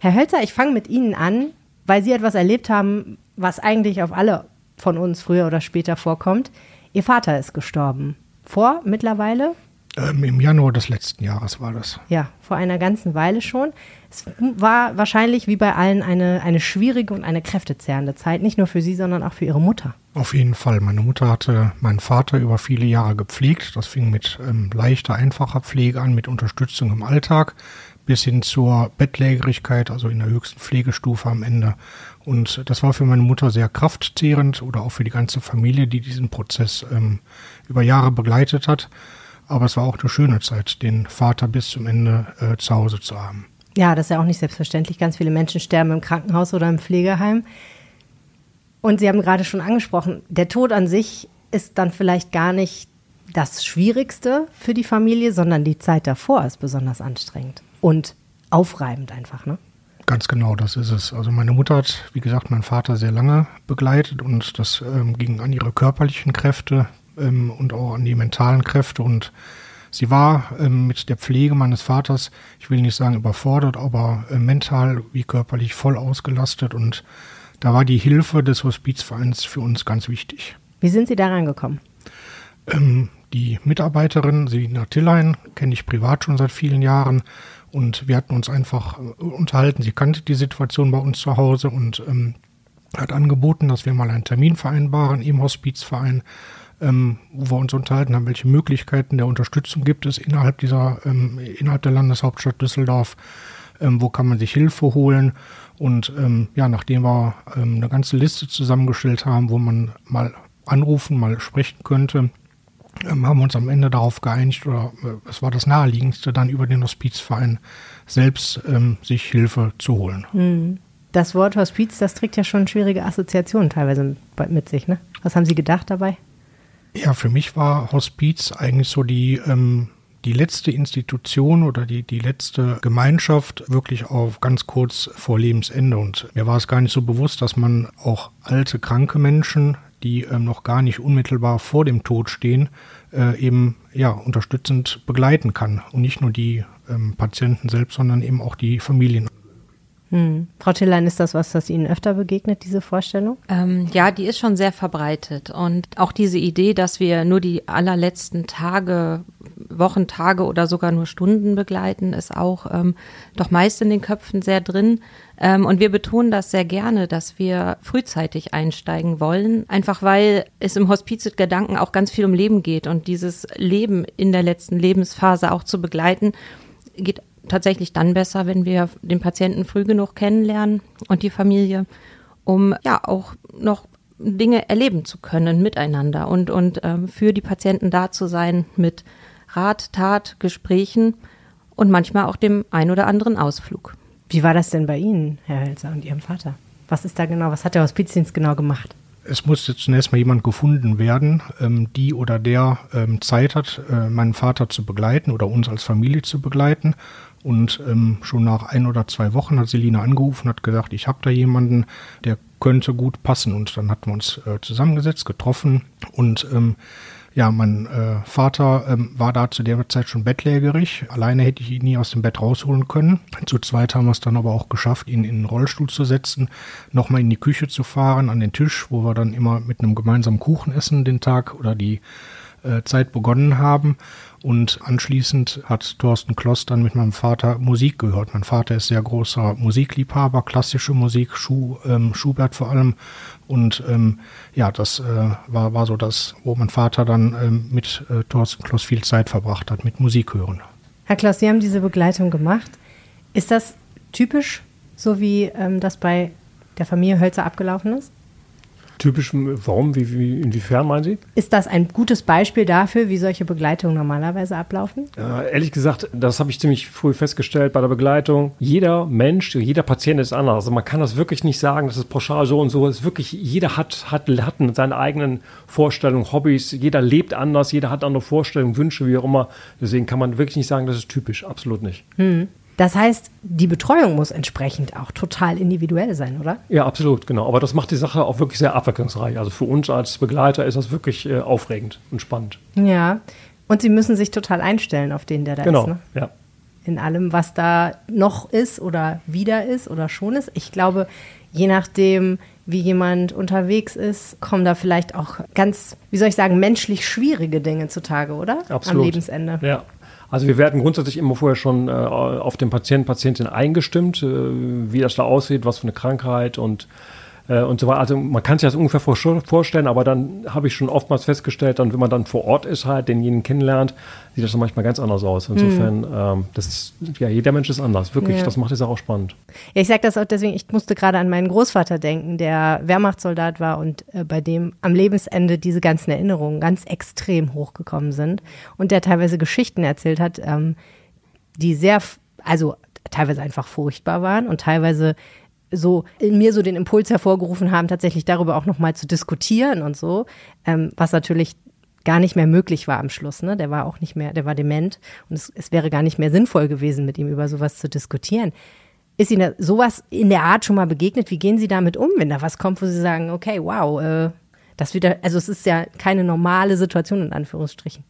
Herr Hölzer, ich fange mit Ihnen an, weil Sie etwas erlebt haben, was eigentlich auf alle von uns früher oder später vorkommt. Ihr Vater ist gestorben vor mittlerweile? Ähm, Im Januar des letzten Jahres war das. Ja, vor einer ganzen Weile schon. Es war wahrscheinlich wie bei allen eine, eine schwierige und eine kräftezehrende Zeit, nicht nur für Sie, sondern auch für Ihre Mutter. Auf jeden Fall. Meine Mutter hatte meinen Vater über viele Jahre gepflegt. Das fing mit ähm, leichter, einfacher Pflege an, mit Unterstützung im Alltag bis hin zur Bettlägerigkeit, also in der höchsten Pflegestufe am Ende. Und das war für meine Mutter sehr kraftzehrend oder auch für die ganze Familie, die diesen Prozess ähm, über Jahre begleitet hat. Aber es war auch eine schöne Zeit, den Vater bis zum Ende äh, zu Hause zu haben. Ja, das ist ja auch nicht selbstverständlich. Ganz viele Menschen sterben im Krankenhaus oder im Pflegeheim. Und Sie haben gerade schon angesprochen, der Tod an sich ist dann vielleicht gar nicht das Schwierigste für die Familie, sondern die Zeit davor ist besonders anstrengend und aufreibend einfach, ne? Ganz genau, das ist es. Also meine Mutter hat, wie gesagt, meinen Vater sehr lange begleitet und das ähm, ging an ihre körperlichen Kräfte ähm, und auch an die mentalen Kräfte und sie war ähm, mit der Pflege meines Vaters, ich will nicht sagen überfordert, aber äh, mental wie körperlich voll ausgelastet und da war die Hilfe des Hospizvereins für uns ganz wichtig. Wie sind Sie da reingekommen? Ähm, die Mitarbeiterin Selina Tillein kenne ich privat schon seit vielen Jahren und wir hatten uns einfach äh, unterhalten. Sie kannte die Situation bei uns zu Hause und ähm, hat angeboten, dass wir mal einen Termin vereinbaren im Hospizverein, ähm, wo wir uns unterhalten haben, welche Möglichkeiten der Unterstützung gibt es innerhalb dieser, ähm, innerhalb der Landeshauptstadt Düsseldorf, ähm, wo kann man sich Hilfe holen. Und ähm, ja, nachdem wir ähm, eine ganze Liste zusammengestellt haben, wo man mal anrufen, mal sprechen könnte, ähm, haben uns am Ende darauf geeinigt, oder äh, es war das Naheliegendste, dann über den Hospizverein selbst ähm, sich Hilfe zu holen. Hm. Das Wort Hospiz, das trägt ja schon schwierige Assoziationen teilweise mit sich. Ne? Was haben Sie gedacht dabei? Ja, für mich war Hospiz eigentlich so die, ähm, die letzte Institution oder die, die letzte Gemeinschaft wirklich auf ganz kurz vor Lebensende. Und mir war es gar nicht so bewusst, dass man auch alte, kranke Menschen die ähm, noch gar nicht unmittelbar vor dem Tod stehen, äh, eben ja unterstützend begleiten kann und nicht nur die ähm, Patienten selbst, sondern eben auch die Familien. Hm. Frau Tillein, ist das was, das Ihnen öfter begegnet, diese Vorstellung? Ähm, ja, die ist schon sehr verbreitet. Und auch diese Idee, dass wir nur die allerletzten Tage, Wochentage oder sogar nur Stunden begleiten, ist auch ähm, doch meist in den Köpfen sehr drin. Ähm, und wir betonen das sehr gerne, dass wir frühzeitig einsteigen wollen, einfach weil es im Hospizgedanken auch ganz viel um Leben geht. Und dieses Leben in der letzten Lebensphase auch zu begleiten, geht tatsächlich dann besser, wenn wir den Patienten früh genug kennenlernen und die Familie, um ja auch noch Dinge erleben zu können miteinander und, und ähm, für die Patienten da zu sein mit Rat, Tat, Gesprächen und manchmal auch dem ein oder anderen Ausflug. Wie war das denn bei Ihnen, Herr Hölzer und Ihrem Vater? Was ist da genau, was hat der Hospizdienst genau gemacht? Es musste zunächst mal jemand gefunden werden, ähm, die oder der ähm, Zeit hat, äh, meinen Vater zu begleiten oder uns als Familie zu begleiten. Und ähm, schon nach ein oder zwei Wochen hat Selina angerufen, hat gesagt, ich habe da jemanden, der könnte gut passen. Und dann hatten wir uns äh, zusammengesetzt, getroffen und ähm, ja, mein äh, Vater ähm, war da zu der Zeit schon bettlägerig. Alleine hätte ich ihn nie aus dem Bett rausholen können. Zu zweit haben wir es dann aber auch geschafft, ihn in den Rollstuhl zu setzen, nochmal in die Küche zu fahren, an den Tisch, wo wir dann immer mit einem gemeinsamen Kuchen essen den Tag oder die Zeit begonnen haben. Und anschließend hat Thorsten Kloss dann mit meinem Vater Musik gehört. Mein Vater ist sehr großer Musikliebhaber, klassische Musik, Schu, ähm, Schubert vor allem. Und ähm, ja, das äh, war, war so das, wo mein Vater dann ähm, mit äh, Thorsten Kloss viel Zeit verbracht hat, mit Musik hören. Herr Kloss, Sie haben diese Begleitung gemacht. Ist das typisch, so wie ähm, das bei der Familie Hölzer abgelaufen ist? Typisch, warum? Wie, wie, inwiefern meinen Sie? Ist das ein gutes Beispiel dafür, wie solche Begleitungen normalerweise ablaufen? Äh, ehrlich gesagt, das habe ich ziemlich früh festgestellt bei der Begleitung. Jeder Mensch, jeder Patient ist anders. Also man kann das wirklich nicht sagen, das ist pauschal so und so. Es ist wirklich, jeder hat, hat, hat seine eigenen Vorstellungen, Hobbys. Jeder lebt anders, jeder hat andere Vorstellungen, Wünsche, wie auch immer. Deswegen kann man wirklich nicht sagen, das ist typisch. Absolut nicht. Hm. Das heißt, die Betreuung muss entsprechend auch total individuell sein, oder? Ja, absolut, genau. Aber das macht die Sache auch wirklich sehr abwechslungsreich. Also für uns als Begleiter ist das wirklich äh, aufregend und spannend. Ja. Und Sie müssen sich total einstellen auf den, der da genau. ist. Genau, ne? ja. In allem, was da noch ist oder wieder ist oder schon ist. Ich glaube, je nachdem, wie jemand unterwegs ist, kommen da vielleicht auch ganz, wie soll ich sagen, menschlich schwierige Dinge zutage, oder? Absolut. Am Lebensende. Ja, also wir werden grundsätzlich immer vorher schon äh, auf den Patienten, Patientin eingestimmt, äh, wie das da aussieht, was für eine Krankheit und äh, und so weiter. Also man kann sich das ungefähr vorstellen, aber dann habe ich schon oftmals festgestellt, dann, wenn man dann vor Ort ist, halt denjenigen kennenlernt, sieht das dann manchmal ganz anders aus. Insofern, mhm. ähm, das ist, ja, jeder Mensch ist anders. Wirklich, ja. das macht es auch spannend. Ja, ich sage das auch deswegen, ich musste gerade an meinen Großvater denken, der Wehrmachtssoldat war und äh, bei dem am Lebensende diese ganzen Erinnerungen ganz extrem hochgekommen sind und der teilweise Geschichten erzählt hat, ähm, die sehr, also teilweise einfach furchtbar waren und teilweise so in mir so den Impuls hervorgerufen haben, tatsächlich darüber auch nochmal zu diskutieren und so, ähm, was natürlich gar nicht mehr möglich war am Schluss. Ne? Der war auch nicht mehr, der war dement und es, es wäre gar nicht mehr sinnvoll gewesen, mit ihm über sowas zu diskutieren. Ist Ihnen sowas in der Art schon mal begegnet? Wie gehen Sie damit um, wenn da was kommt, wo Sie sagen, okay, wow, äh, das wieder, also es ist ja keine normale Situation in Anführungsstrichen.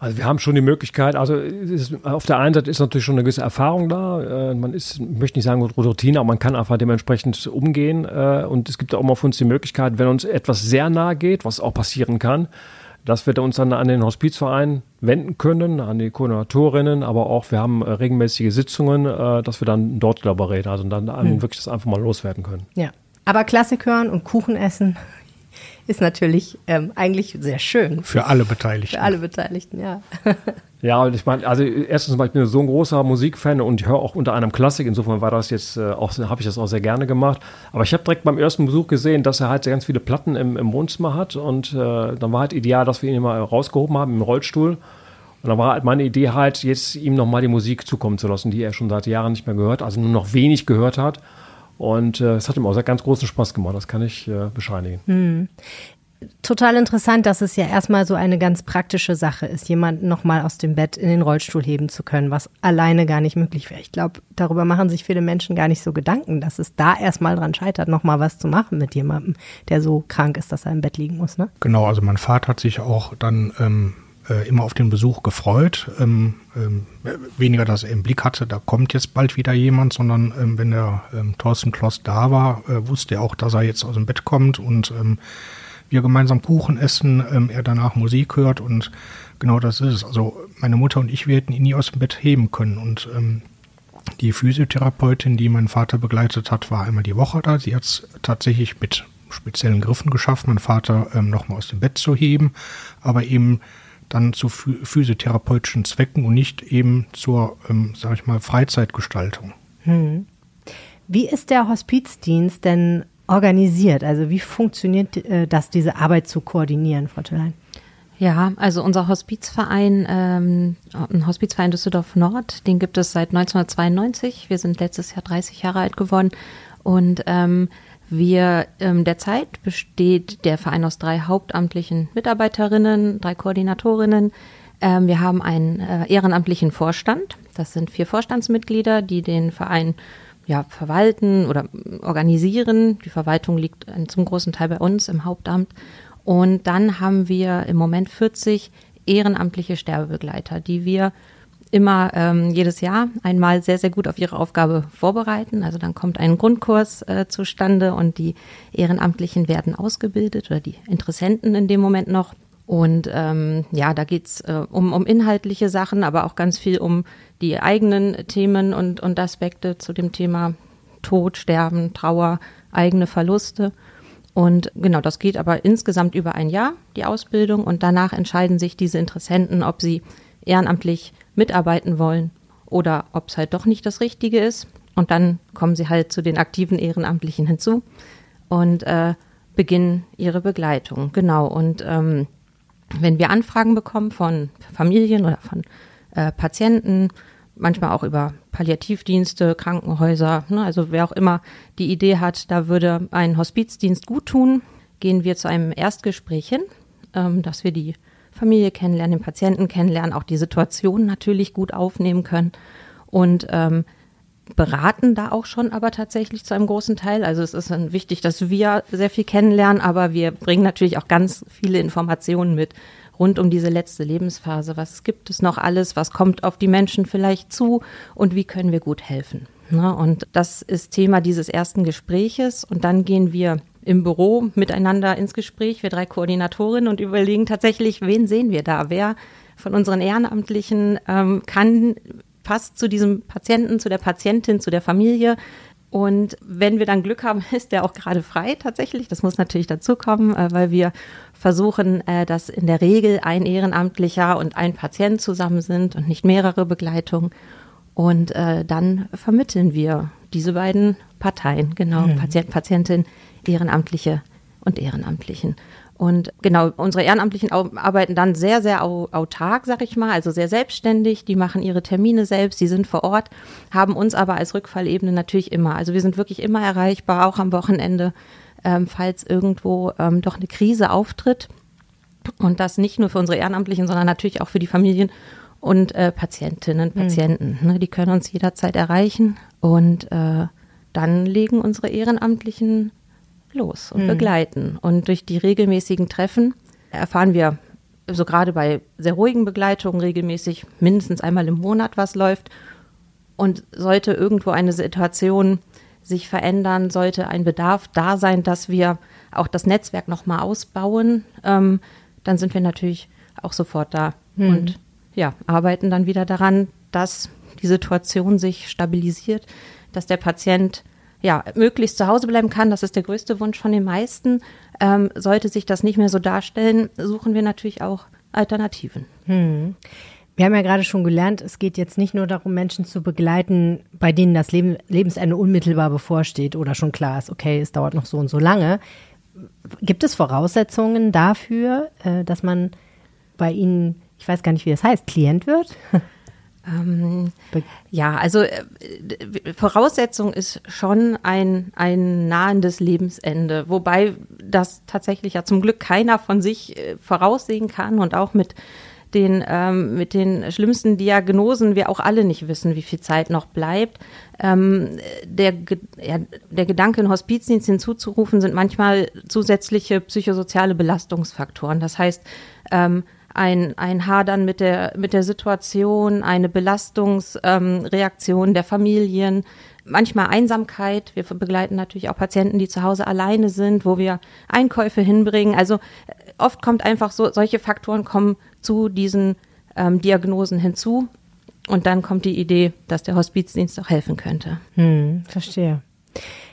Also wir haben schon die Möglichkeit, also ist, auf der einen Seite ist natürlich schon eine gewisse Erfahrung da. Äh, man ist, ich möchte nicht sagen Routine, aber man kann einfach dementsprechend umgehen. Äh, und es gibt auch mal für uns die Möglichkeit, wenn uns etwas sehr nahe geht, was auch passieren kann, dass wir uns dann an den Hospizverein wenden können, an die Koordinatorinnen, aber auch wir haben äh, regelmäßige Sitzungen, äh, dass wir dann dort darüber reden, also dann hm. wirklich das einfach mal loswerden können. Ja. Aber Klassik hören und Kuchen essen ist natürlich ähm, eigentlich sehr schön. Für alle Beteiligten. Für alle Beteiligten, ja. ja, ich meine, also erstens mal, ich bin so ein großer Musikfan und ich höre auch unter einem Klassik. Insofern war das jetzt äh, auch, habe ich das auch sehr gerne gemacht. Aber ich habe direkt beim ersten Besuch gesehen, dass er halt ganz viele Platten im, im Wohnzimmer hat und äh, dann war halt ideal, dass wir ihn mal rausgehoben haben im Rollstuhl. Und dann war halt meine Idee halt, jetzt ihm nochmal die Musik zukommen zu lassen, die er schon seit Jahren nicht mehr gehört, also nur noch wenig gehört hat. Und äh, es hat ihm auch sehr ganz großen Spaß gemacht, das kann ich äh, bescheinigen. Hm. Total interessant, dass es ja erstmal so eine ganz praktische Sache ist, jemanden nochmal aus dem Bett in den Rollstuhl heben zu können, was alleine gar nicht möglich wäre. Ich glaube, darüber machen sich viele Menschen gar nicht so Gedanken, dass es da erstmal dran scheitert, nochmal was zu machen mit jemandem, der so krank ist, dass er im Bett liegen muss. Ne? Genau, also mein Vater hat sich auch dann ähm, äh, immer auf den Besuch gefreut. Ähm, ähm, weniger, dass er im Blick hatte, da kommt jetzt bald wieder jemand, sondern ähm, wenn der ähm, Thorsten Kloss da war, äh, wusste er auch, dass er jetzt aus dem Bett kommt und ähm, wir gemeinsam Kuchen essen, ähm, er danach Musik hört und genau das ist es. Also meine Mutter und ich, wir hätten ihn nie aus dem Bett heben können und die Physiotherapeutin, die meinen Vater begleitet hat, war einmal die Woche da. Sie hat es tatsächlich mit speziellen Griffen geschafft, meinen Vater ähm, nochmal aus dem Bett zu heben, aber eben dann zu physiotherapeutischen Zwecken und nicht eben zur, ähm, sage ich mal, Freizeitgestaltung. Hm. Wie ist der Hospizdienst denn organisiert? Also wie funktioniert äh, das, diese Arbeit zu koordinieren, Frau Tillein? Ja, also unser Hospizverein, ähm, ein Hospizverein Düsseldorf Nord, den gibt es seit 1992. Wir sind letztes Jahr 30 Jahre alt geworden und ähm, wir ähm, derzeit besteht der Verein aus drei hauptamtlichen Mitarbeiterinnen, drei Koordinatorinnen. Ähm, wir haben einen äh, ehrenamtlichen Vorstand. Das sind vier Vorstandsmitglieder, die den Verein ja, verwalten oder organisieren. Die Verwaltung liegt zum großen Teil bei uns im Hauptamt. Und dann haben wir im Moment 40 ehrenamtliche Sterbebegleiter, die wir immer ähm, jedes Jahr einmal sehr, sehr gut auf ihre Aufgabe vorbereiten. Also dann kommt ein Grundkurs äh, zustande und die Ehrenamtlichen werden ausgebildet oder die Interessenten in dem Moment noch. Und ähm, ja, da geht's äh, um, um inhaltliche Sachen, aber auch ganz viel um die eigenen Themen und, und Aspekte zu dem Thema Tod, Sterben, Trauer, eigene Verluste. Und genau, das geht aber insgesamt über ein Jahr, die Ausbildung. Und danach entscheiden sich diese Interessenten, ob sie ehrenamtlich mitarbeiten wollen oder ob es halt doch nicht das Richtige ist. Und dann kommen sie halt zu den aktiven Ehrenamtlichen hinzu und äh, beginnen ihre Begleitung. Genau. Und ähm, wenn wir Anfragen bekommen von Familien oder von äh, Patienten, manchmal auch über Palliativdienste, Krankenhäuser, ne, also wer auch immer die Idee hat, da würde ein Hospizdienst gut tun, gehen wir zu einem Erstgespräch hin, ähm, dass wir die Familie kennenlernen, den Patienten kennenlernen, auch die Situation natürlich gut aufnehmen können und ähm, beraten da auch schon aber tatsächlich zu einem großen Teil. Also es ist wichtig, dass wir sehr viel kennenlernen, aber wir bringen natürlich auch ganz viele Informationen mit rund um diese letzte Lebensphase. Was gibt es noch alles? Was kommt auf die Menschen vielleicht zu? Und wie können wir gut helfen? Ne? Und das ist Thema dieses ersten Gespräches. Und dann gehen wir im Büro miteinander ins Gespräch, wir drei Koordinatorinnen, und überlegen tatsächlich, wen sehen wir da? Wer von unseren Ehrenamtlichen ähm, kann passt zu diesem Patienten, zu der Patientin, zu der Familie. Und wenn wir dann Glück haben, ist der auch gerade frei tatsächlich. Das muss natürlich dazukommen, äh, weil wir versuchen, äh, dass in der Regel ein Ehrenamtlicher und ein Patient zusammen sind und nicht mehrere Begleitungen. Und äh, dann vermitteln wir diese beiden Parteien, genau, mhm. Patient, Patientin, Ehrenamtliche und Ehrenamtlichen. Und genau, unsere Ehrenamtlichen arbeiten dann sehr, sehr autark, sag ich mal, also sehr selbstständig. Die machen ihre Termine selbst, die sind vor Ort, haben uns aber als Rückfallebene natürlich immer. Also wir sind wirklich immer erreichbar, auch am Wochenende, ähm, falls irgendwo ähm, doch eine Krise auftritt. Und das nicht nur für unsere Ehrenamtlichen, sondern natürlich auch für die Familien und äh, Patientinnen, mhm. Patienten. Mhm. Ne, die können uns jederzeit erreichen. Und äh, dann legen unsere Ehrenamtlichen los und mhm. begleiten. Und durch die regelmäßigen Treffen erfahren wir so gerade bei sehr ruhigen Begleitungen regelmäßig mindestens einmal im Monat, was läuft. Und sollte irgendwo eine Situation sich verändern, sollte ein Bedarf da sein, dass wir auch das Netzwerk nochmal ausbauen, ähm, dann sind wir natürlich auch sofort da mhm. und ja, arbeiten dann wieder daran, dass die Situation sich stabilisiert, dass der Patient ja, möglichst zu Hause bleiben kann. Das ist der größte Wunsch von den meisten. Ähm, sollte sich das nicht mehr so darstellen, suchen wir natürlich auch Alternativen. Hm. Wir haben ja gerade schon gelernt, es geht jetzt nicht nur darum, Menschen zu begleiten, bei denen das Leben, Lebensende unmittelbar bevorsteht oder schon klar ist, okay, es dauert noch so und so lange. Gibt es Voraussetzungen dafür, äh, dass man bei ihnen, ich weiß gar nicht, wie das heißt, Klient wird? Ähm, ja, also äh, Voraussetzung ist schon ein, ein nahendes Lebensende, wobei das tatsächlich ja zum Glück keiner von sich äh, voraussehen kann und auch mit den, ähm, mit den schlimmsten Diagnosen wir auch alle nicht wissen, wie viel Zeit noch bleibt. Ähm, der, ja, der Gedanke, einen Hospizdienst hinzuzurufen, sind manchmal zusätzliche psychosoziale Belastungsfaktoren. Das heißt, ähm, ein, ein Hadern mit der, mit der Situation, eine Belastungsreaktion ähm, der Familien, manchmal Einsamkeit. Wir begleiten natürlich auch Patienten, die zu Hause alleine sind, wo wir Einkäufe hinbringen. Also äh, oft kommt einfach so, solche Faktoren kommen zu diesen ähm, Diagnosen hinzu. Und dann kommt die Idee, dass der Hospizdienst auch helfen könnte. Hm, verstehe.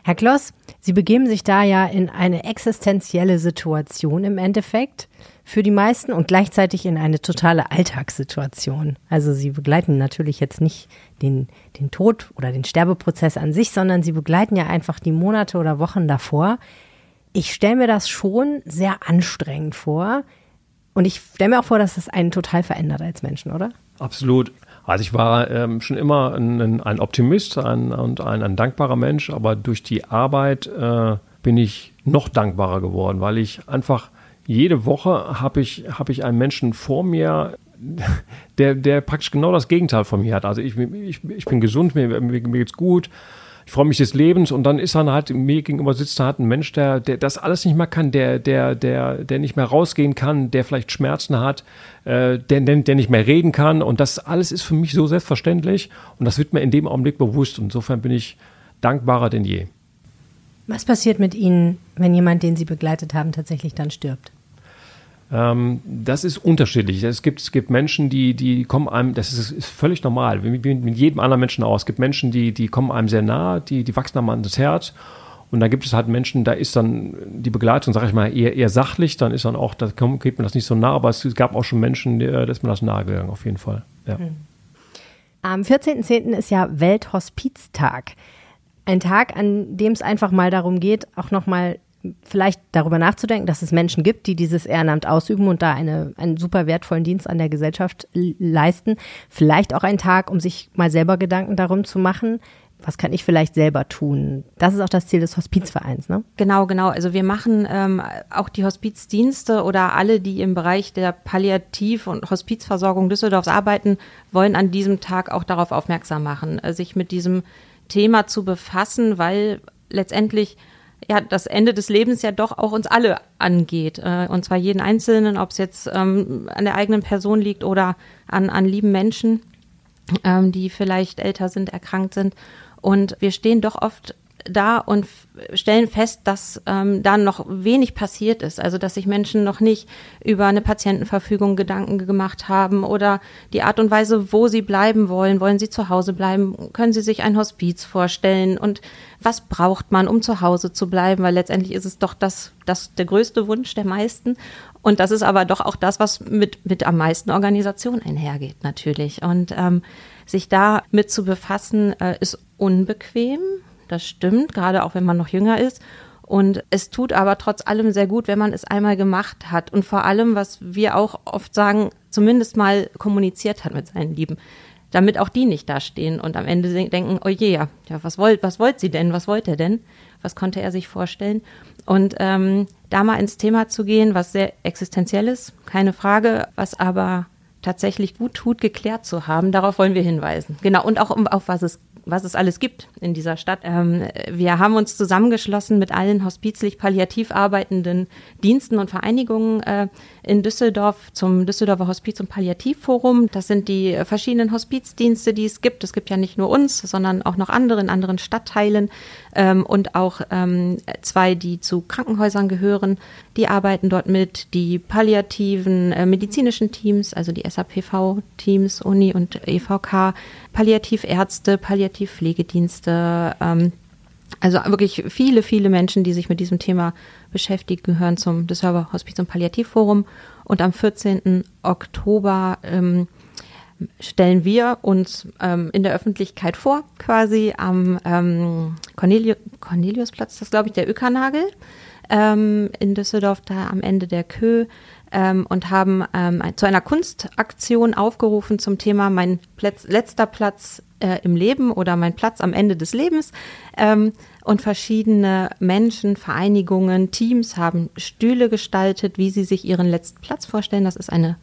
Herr Kloss, Sie begeben sich da ja in eine existenzielle Situation im Endeffekt für die meisten und gleichzeitig in eine totale Alltagssituation. Also sie begleiten natürlich jetzt nicht den, den Tod oder den Sterbeprozess an sich, sondern sie begleiten ja einfach die Monate oder Wochen davor. Ich stelle mir das schon sehr anstrengend vor. Und ich stelle mir auch vor, dass das einen total verändert als Menschen, oder? Absolut. Also ich war ähm, schon immer ein, ein Optimist ein, und ein, ein, dankbarer Mensch, aber durch die Arbeit äh, bin ich noch dankbarer geworden, weil ich einfach jede Woche habe ich, hab ich einen Menschen vor mir, der, der praktisch genau das Gegenteil von mir hat. Also ich, ich, ich bin gesund, mir, mir, geht's gut, ich freue mich des Lebens und dann ist dann halt, mir gegenüber sitzt da halt ein Mensch, der, der das alles nicht mehr kann, der, der, der, der nicht mehr rausgehen kann, der vielleicht Schmerzen hat, äh, der, der nicht mehr reden kann und das alles ist für mich so selbstverständlich und das wird mir in dem Augenblick bewusst und insofern bin ich dankbarer denn je. Was passiert mit Ihnen, wenn jemand, den Sie begleitet haben, tatsächlich dann stirbt? Ähm, das ist unterschiedlich. Es gibt, es gibt Menschen, die, die kommen einem, das ist, ist völlig normal, wie mit, mit jedem anderen Menschen aus. Es gibt Menschen, die, die kommen einem sehr nah, die, die wachsen einem an das Herz. Und dann gibt es halt Menschen, da ist dann die Begleitung, sage ich mal, eher, eher sachlich, dann ist dann auch, da geht mir das nicht so nah, aber es gab auch schon Menschen, da ist mir das nahe gegangen, auf jeden Fall. Ja. Am 14.10. ist ja Welthospiztag. Ein Tag, an dem es einfach mal darum geht, auch nochmal vielleicht darüber nachzudenken, dass es Menschen gibt, die dieses Ehrenamt ausüben und da eine, einen super wertvollen Dienst an der Gesellschaft leisten. Vielleicht auch ein Tag, um sich mal selber Gedanken darum zu machen, was kann ich vielleicht selber tun? Das ist auch das Ziel des Hospizvereins, ne? Genau, genau. Also wir machen ähm, auch die Hospizdienste oder alle, die im Bereich der Palliativ- und Hospizversorgung Düsseldorfs arbeiten, wollen an diesem Tag auch darauf aufmerksam machen, äh, sich mit diesem Thema zu befassen, weil letztendlich ja das Ende des Lebens ja doch auch uns alle angeht. Äh, und zwar jeden Einzelnen, ob es jetzt ähm, an der eigenen Person liegt oder an, an lieben Menschen, ähm, die vielleicht älter sind, erkrankt sind. Und wir stehen doch oft da und stellen fest, dass ähm, da noch wenig passiert ist. Also dass sich Menschen noch nicht über eine Patientenverfügung Gedanken gemacht haben oder die Art und Weise, wo sie bleiben wollen. Wollen sie zu Hause bleiben? Können sie sich ein Hospiz vorstellen? Und was braucht man, um zu Hause zu bleiben? Weil letztendlich ist es doch das, das der größte Wunsch der meisten. Und das ist aber doch auch das, was mit, mit am meisten Organisation einhergeht, natürlich. Und ähm, sich da mit zu befassen, äh, ist unbequem das stimmt, gerade auch wenn man noch jünger ist. Und es tut aber trotz allem sehr gut, wenn man es einmal gemacht hat. Und vor allem, was wir auch oft sagen, zumindest mal kommuniziert hat mit seinen Lieben. Damit auch die nicht dastehen und am Ende denken, oh je, ja, was wollt, was wollt sie denn? Was wollte er denn? Was konnte er sich vorstellen? Und ähm, da mal ins Thema zu gehen, was sehr existenziell ist, keine Frage, was aber tatsächlich gut tut, geklärt zu haben, darauf wollen wir hinweisen. Genau, und auch um, auf was es was es alles gibt in dieser Stadt. Ähm, wir haben uns zusammengeschlossen mit allen hospizlich palliativ arbeitenden Diensten und Vereinigungen äh, in Düsseldorf zum Düsseldorfer Hospiz- und Palliativforum. Das sind die verschiedenen Hospizdienste, die es gibt. Es gibt ja nicht nur uns, sondern auch noch andere in anderen Stadtteilen ähm, und auch ähm, zwei, die zu Krankenhäusern gehören. Die arbeiten dort mit. Die palliativen äh, medizinischen Teams, also die SAPV-Teams, Uni und EVK, Palliativärzte, Palliativpflegedienste, ähm, also wirklich viele, viele Menschen, die sich mit diesem Thema beschäftigen, gehören zum Disserver Hospiz- und Palliativforum. Und am 14. Oktober ähm, stellen wir uns ähm, in der Öffentlichkeit vor, quasi am ähm, Corneliu Corneliusplatz, das glaube ich der Ökernagel ähm, in Düsseldorf, da am Ende der Kö ähm, und haben ähm, zu einer Kunstaktion aufgerufen zum Thema Mein Plätz, letzter Platz äh, im Leben oder Mein Platz am Ende des Lebens. Ähm, und verschiedene Menschen, Vereinigungen, Teams haben Stühle gestaltet, wie sie sich ihren letzten Platz vorstellen. Das ist eine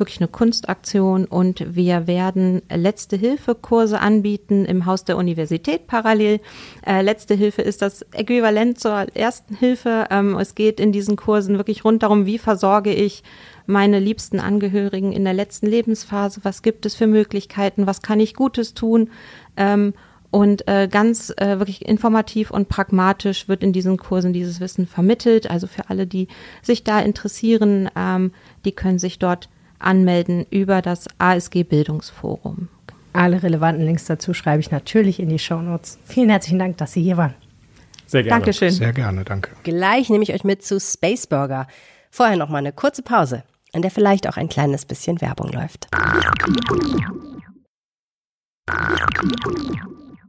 wirklich eine Kunstaktion und wir werden letzte Hilfe Kurse anbieten im Haus der Universität parallel. Äh, letzte Hilfe ist das Äquivalent zur ersten Hilfe. Ähm, es geht in diesen Kursen wirklich rund darum, wie versorge ich meine liebsten Angehörigen in der letzten Lebensphase, was gibt es für Möglichkeiten, was kann ich Gutes tun. Ähm, und äh, ganz äh, wirklich informativ und pragmatisch wird in diesen Kursen dieses Wissen vermittelt. Also für alle, die sich da interessieren, ähm, die können sich dort anmelden über das ASG Bildungsforum. Alle relevanten Links dazu schreibe ich natürlich in die Show Notes. Vielen herzlichen Dank, dass Sie hier waren. Sehr gerne. Dankeschön. Sehr gerne, danke. Gleich nehme ich euch mit zu Space Burger. Vorher noch mal eine kurze Pause, in der vielleicht auch ein kleines bisschen Werbung läuft.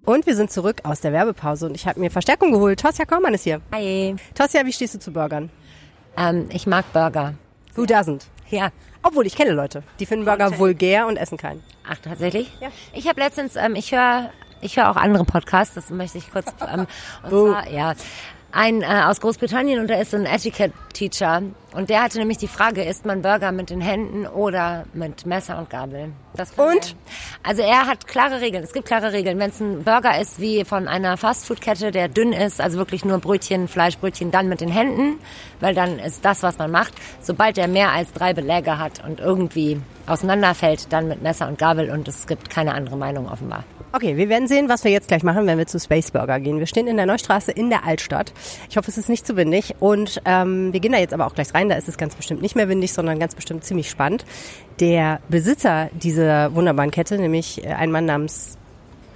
Und wir sind zurück aus der Werbepause und ich habe mir Verstärkung geholt. Tosja Kormann ist hier. Hi. Tosja, wie stehst du zu Burgern? Ähm, ich mag Burger. Who doesn't? Ja. Obwohl, ich kenne Leute, die finden Burger vulgär und essen keinen. Ach, tatsächlich? Ja. Ich habe letztens, ähm, ich höre ich höre auch andere Podcasts, das möchte ich kurz, ähm, und zwar, ja, ein äh, aus Großbritannien und der ist ein Etiquette-Teacher und der hatte nämlich die Frage, isst man Burger mit den Händen oder mit Messer und Gabel? Das Und? sein. Also er hat klare Regeln, es gibt klare Regeln. Wenn es ein Burger ist wie von einer Fastfood-Kette, der dünn ist, also wirklich nur Brötchen, Fleischbrötchen, dann mit den Händen, weil dann ist das, was man macht. Sobald er mehr als drei Beläge hat und irgendwie auseinanderfällt, dann mit Messer und Gabel und es gibt keine andere Meinung offenbar. Okay, wir werden sehen, was wir jetzt gleich machen, wenn wir zu Space Burger gehen. Wir stehen in der Neustraße in der Altstadt. Ich hoffe, es ist nicht zu windig. Und ähm, wir gehen da jetzt aber auch gleich rein. Da ist es ganz bestimmt nicht mehr windig, sondern ganz bestimmt ziemlich spannend. Der Besitzer dieser wunderbaren Kette, nämlich äh, ein Mann namens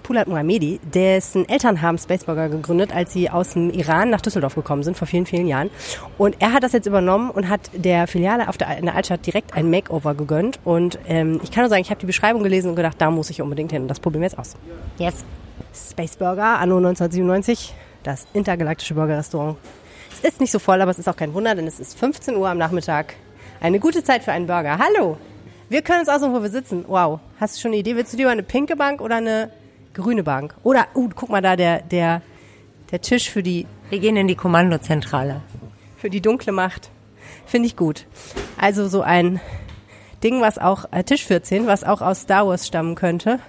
Pulat Mohamedi, dessen Eltern haben Spaceburger gegründet, als sie aus dem Iran nach Düsseldorf gekommen sind, vor vielen, vielen Jahren. Und er hat das jetzt übernommen und hat der Filiale auf der, in der Altstadt direkt ein Makeover gegönnt. Und ähm, ich kann nur sagen, ich habe die Beschreibung gelesen und gedacht, da muss ich unbedingt hin. Und das probieren wir jetzt aus. Yes. Spaceburger, anno 1997, das intergalaktische Burgerrestaurant Es ist nicht so voll, aber es ist auch kein Wunder, denn es ist 15 Uhr am Nachmittag. Eine gute Zeit für einen Burger. Hallo! Wir können uns aussuchen, wo wir sitzen. Wow. Hast du schon eine Idee? Willst du lieber eine pinke Bank oder eine grüne Bank? Oder, uh, guck mal da, der, der, der Tisch für die, Wir gehen in die Kommandozentrale. für die dunkle Macht. Finde ich gut. Also so ein Ding, was auch, äh, Tisch 14, was auch aus Star Wars stammen könnte.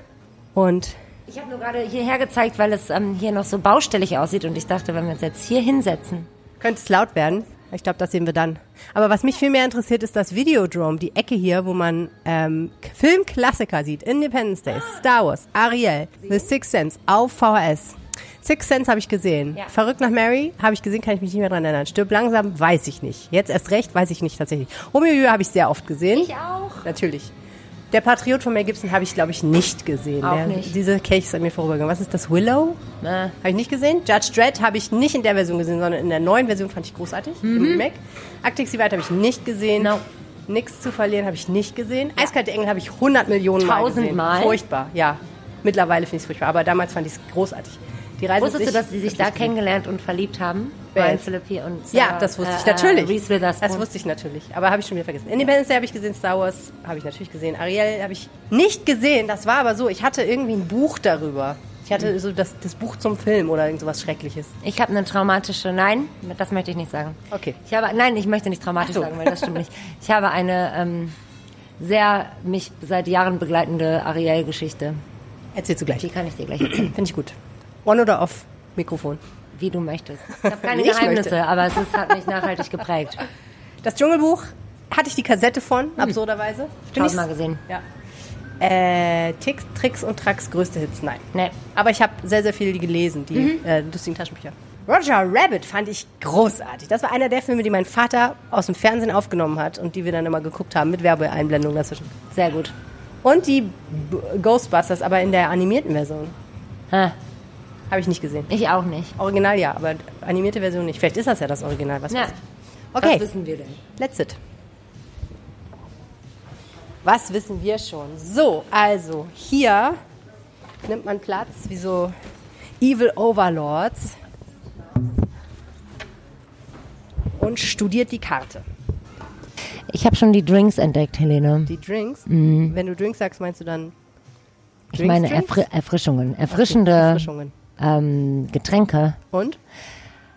Und Ich habe nur gerade hierher gezeigt, weil es ähm, hier noch so baustellig aussieht und ich dachte, wenn wir uns jetzt hier hinsetzen. könnte es laut werden. Ich glaube, das sehen wir dann. Aber was mich viel mehr interessiert, ist das Videodrome, die Ecke hier, wo man ähm, Filmklassiker sieht. Independence Day, Star Wars, Ariel, The Sixth Sense auf VHS. Sixth Sense habe ich gesehen. Ja. Verrückt nach Mary habe ich gesehen, kann ich mich nicht mehr dran erinnern. Stirb langsam, weiß ich nicht. Jetzt erst recht, weiß ich nicht tatsächlich. Romeo habe ich sehr oft gesehen. Ich auch. Natürlich. Der Patriot von Mel Gibson habe ich, glaube ich, nicht gesehen. Auch Der, nicht. Diese Kelch ist an mir vorübergegangen. Was ist das? Willow? Na, Habe ich nicht gesehen. Judge Dredd habe ich nicht in der Version gesehen, sondern in der neuen Version fand ich großartig. Im Remake. Arctic Sea Ride habe ich nicht gesehen. No. Nix zu verlieren habe ich nicht gesehen. Eiskalte Engel habe ich 100 Millionen Mal gesehen. Mal? Furchtbar, ja. Mittlerweile finde ich es furchtbar, aber damals fand ich es großartig. Die Reise wusstest du, dass sie sich da kennengelernt und verliebt haben? Ryan? Philippi und Ja, Sarah, das wusste ich äh, natürlich. Reese Witherspoon. das wusste ich natürlich, aber habe ich schon wieder vergessen. Independence Day habe ich gesehen, Star Wars habe ich natürlich gesehen, Ariel habe ich nicht gesehen. Das war aber so, ich hatte irgendwie ein Buch darüber. Ich hatte so das, das Buch zum Film oder irgend sowas Schreckliches. Ich habe eine traumatische, nein, das möchte ich nicht sagen. Okay. Ich habe, nein, ich möchte nicht traumatisch so. sagen, weil das stimmt nicht. Ich habe eine ähm, sehr mich seit Jahren begleitende Ariel-Geschichte. Erzählst du gleich. Die kann ich dir gleich erzählen, Finde ich gut. On oder off Mikrofon. wie du möchtest. Ich habe keine ich Geheimnisse, möchte. aber es ist, hat mich nachhaltig geprägt. Das Dschungelbuch hatte ich die Kassette von, absurderweise. Find Tausendmal ich's- gesehen. Ja. Äh, Ticks, Tricks und Tracks größte Hits, nein. Nee. Aber ich habe sehr, sehr viele gelesen, die äh, lustigen Taschenbücher. Roger Rabbit fand ich großartig. Das war einer der Filme, die mein Vater aus dem Fernsehen aufgenommen hat und die wir dann immer geguckt haben mit Werbeeinblendungen dazwischen. Sehr gut. Und die B Ghostbusters, aber in der animierten Version. Ha, Habe ich nicht gesehen. ich auch nicht. Original ja, aber animierte Version nicht. Vielleicht ist das ja das Original, was Ja. weiß ich. Okay. Was wissen wir denn? Let's it. Was wissen wir schon? So, also hier nimmt man Platz wie so Evil Overlords und studiert die Karte. Ich habe schon die Drinks entdeckt, Helene. Die Drinks, wenn du Drinks sagst, meinst du dann Ich Drinks, meine Drinks? Erfri Erfrischungen, erfrischende Erfrischungen. Ähm, Getränke. Und?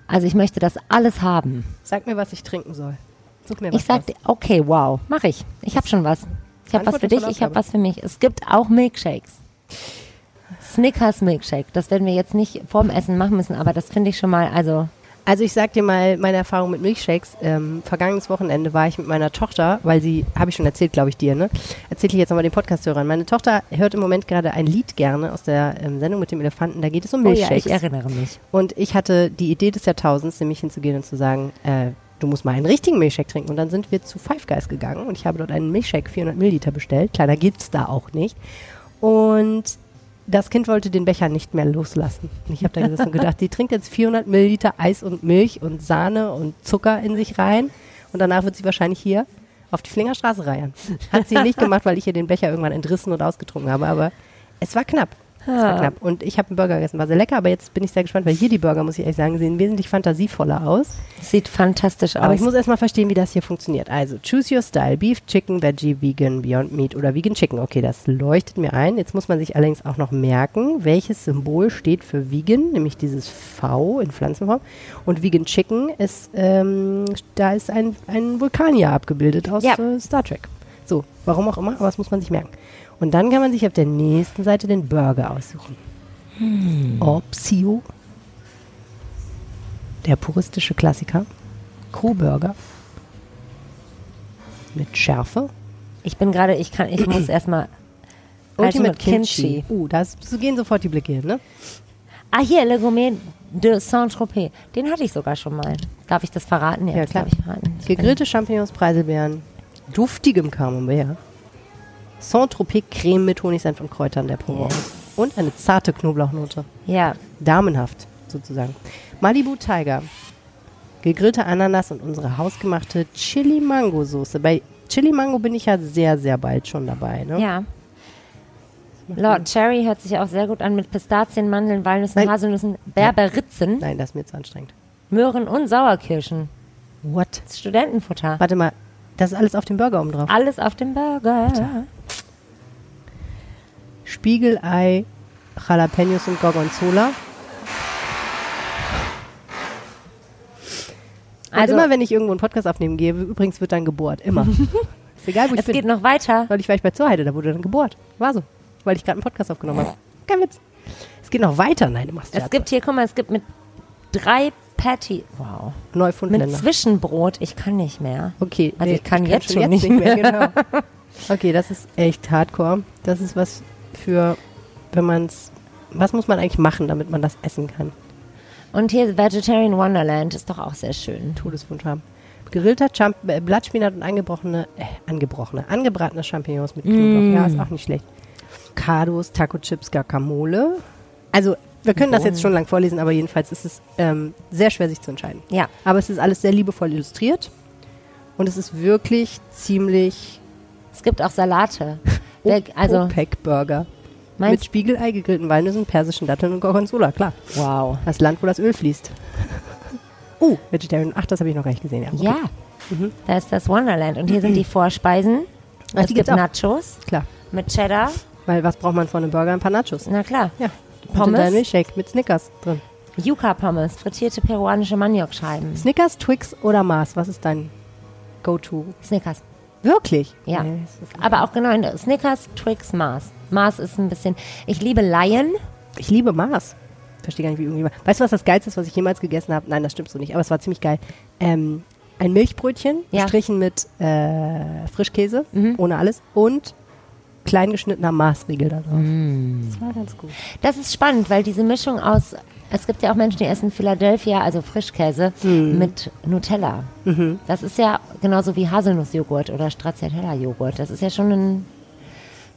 Also ich möchte das alles haben. Sag mir, was ich trinken soll. Such mir was Ich sag dir, okay, wow, mache ich. Ich habe schon was. Ich habe was für dich, ich habe was für mich. Es gibt auch Milkshakes. Snickers Milkshake. Das werden wir jetzt nicht vorm Essen machen müssen, aber das finde ich schon mal, also Also ich sag dir mal meine Erfahrung mit Milkshakes. Ähm, vergangenes Wochenende war ich mit meiner Tochter, weil sie, habe ich schon erzählt, glaube ich dir, ne? Erzähle ich jetzt nochmal den Podcast-Hörern. Meine Tochter hört im Moment gerade ein Lied gerne aus der ähm, Sendung mit dem Elefanten. Da geht es um oh ja, ich erinnere mich. und ich hatte die Idee des Jahrtausends, nämlich hinzugehen und zu sagen, äh, du musst mal einen richtigen Milkshake trinken. Und dann sind wir zu Five Guys gegangen und ich habe dort einen Milkshake 400 Milliliter bestellt. Kleiner gibt's da auch nicht. Und das Kind wollte den Becher nicht mehr loslassen. Ich habe da gesessen und gedacht, die trinkt jetzt 400 Milliliter Eis und Milch und Sahne und Zucker in sich rein. Und danach wird sie wahrscheinlich hier auf die Flingerstraße reiern. Hat sie nicht gemacht, weil ich ihr den Becher irgendwann entrissen und ausgetrunken habe. Aber es war knapp. Es war knapp. Und ich habe einen Burger gegessen, war sehr lecker, aber jetzt bin ich sehr gespannt, weil hier die Burger, muss ich ehrlich sagen, sehen wesentlich fantasievoller aus. Sieht fantastisch aus. Aber ich muss erstmal verstehen, wie das hier funktioniert. Also, choose your style. Beef, Chicken, Veggie, Vegan, Beyond Meat oder Vegan Chicken. Okay, das leuchtet mir ein. Jetzt muss man sich allerdings auch noch merken, welches Symbol steht für Vegan, nämlich dieses V in Pflanzenform. Und Vegan Chicken ist, ähm, da ist ein, ein Vulkanier abgebildet aus Ja. äh, Star Trek. So, warum auch immer, aber das muss man sich merken. Und dann kann man sich auf der nächsten Seite den Burger aussuchen. Opsio. Der puristische Klassiker. Co-Burger. Mit Schärfe. ich bin gerade, ich kann, ich muss erstmal. Ultimate mit Kimchi. Uh, da gehen sofort die Blicke hin, ne? Ah, hier, Le Gourmet de Saint-Tropez. Den hatte ich sogar schon mal. Darf ich das verraten? Ja, das klar. darf ich verraten. Ich Gegrillte Champignons, Preiselbeeren, duftigem Camembert, Saint-Tropez Creme mit Honigsenf und Kräutern der Provence und eine zarte Knoblauchnote. Ja, Damenhaft, sozusagen. Malibu Tiger, gegrillte Ananas und unsere hausgemachte Chili-Mango-Soße. Bei Chili-Mango bin ich ja sehr, sehr bald schon dabei, ne? ja. Lord Cherry hört sich auch sehr gut an mit Pistazien, Mandeln, Walnüssen, Nein. Haselnüssen, Berberitzen. Nein, das ist mir zu anstrengend. Möhren und Sauerkirschen. What? Das ist Studentenfutter. Warte mal, das ist alles auf dem Burger oben drauf. Alles auf dem Burger. Spiegelei, Jalapenos und Gorgonzola. Und Also, immer wenn ich irgendwo einen Podcast aufnehmen gehe, übrigens wird dann gebohrt. Immer. ist egal, wo ich es bin. geht noch weiter. Weil ich war ich bei Zurheide, da wurde dann gebohrt. War so. Weil ich gerade einen Podcast aufgenommen habe. Kein Witz. Es geht noch weiter. Nein, du machst Es gibt hier, guck mal, es gibt mit drei Patty. Wow. Mit Neufundländer. Zwischenbrot. Ich kann nicht mehr. Okay. Also ich kann jetzt schon nicht genau. Okay, das ist echt hardcore. Das ist was für, wenn man es, was muss man eigentlich machen, damit man das essen kann? Und hier Vegetarian Wonderland ist doch auch sehr schön. Todeswunsch haben. Gerillter Champ äh, Blattspinat und angebrochene, äh, angebrochene, angebratene Champignons mit Knoblauch. Ja, ist auch nicht schlecht. Kados, Taco Chips, Guacamole. Also, wir können das jetzt schon lang vorlesen, aber jedenfalls ist es ähm, sehr schwer, sich zu entscheiden. Ja. Aber es ist alles sehr liebevoll illustriert. Und es ist wirklich ziemlich Es gibt auch Salate. Wer, also, OPEC-Burger. Mit meinst Spiegelei, gegrillten Walnüssen, persischen Datteln und Gorgonzola, klar. Wow. Das Land, wo das Öl fließt. Oh, Vegetarian. Ach, das habe ich noch gar nicht gesehen. Ja, okay. Ja. Da ist das Wonderland. Und hier sind die Vorspeisen. Ach, es die gibt. Nachos klar. mit Cheddar. Weil was braucht man von einem Burger? Ein paar Nachos. Na klar. Ja. Pommes. Und ein Milchshake mit Snickers drin. Yuca-Pommes, frittierte peruanische Maniokscheiben. Snickers, Twix oder Mars? Was ist dein Go-To? Snickers. Wirklich? Ja. Nee, Aber auch genau, in Snickers, Twix, Mars. Mars ist ein bisschen. Ich liebe Lion. Ich liebe Mars. Verstehe gar nicht, wie irgendjemand. Weißt du, was das Geilste ist, was ich jemals gegessen habe? Nein, das stimmt so nicht, aber es war ziemlich geil. Ähm, ein Milchbrötchen, Ja. gestrichen mit äh, Frischkäse, ohne alles und klein geschnittener Maßriegel da drauf. Das war ganz gut. Das ist spannend, weil diese Mischung aus. Es gibt ja auch Menschen, die essen Philadelphia, also Frischkäse, Hm. mit Nutella. Mhm. Das ist ja genauso wie Haselnussjoghurt oder Stracciatella-Joghurt. Das ist ja schon ein.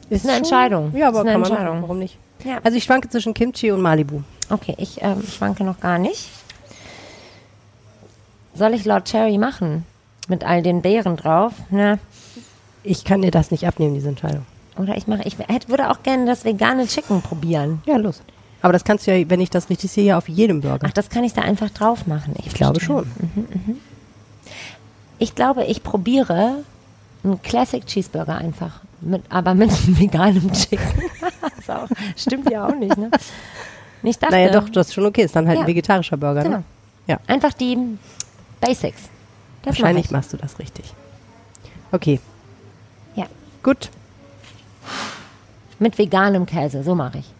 Ist eine schon- Entscheidung. Ja, aber ist eine Entscheidung. machen. Warum nicht? Ja. Also ich schwanke zwischen Kimchi und Malibu. Okay, ich ähm, schwanke noch gar nicht. Soll ich Lord Cherry machen? Mit all den Beeren drauf? Ne? Ich kann dir das nicht abnehmen, diese Entscheidung. Oder ich mache, ich hätte, würde auch gerne das vegane Chicken probieren. Ja, los. Aber das kannst du ja, wenn ich das richtig sehe, ja auf jedem Burger. Ach, das kann ich da einfach drauf machen. ich glaube verstehe. schon. Ich glaube, ich probiere einen Classic Cheeseburger einfach. Mit, aber mit veganem Chicken. auch, stimmt ja auch nicht, ne? Ich dachte, Naja, doch, das ist schon okay. Ist dann halt Ja. ein vegetarischer Burger. Genau. Ne? Ja. Einfach die Basics. Das mach Wahrscheinlich ich. machst du das richtig. Okay, Ja. gut. Mit veganem Käse, so mache ich.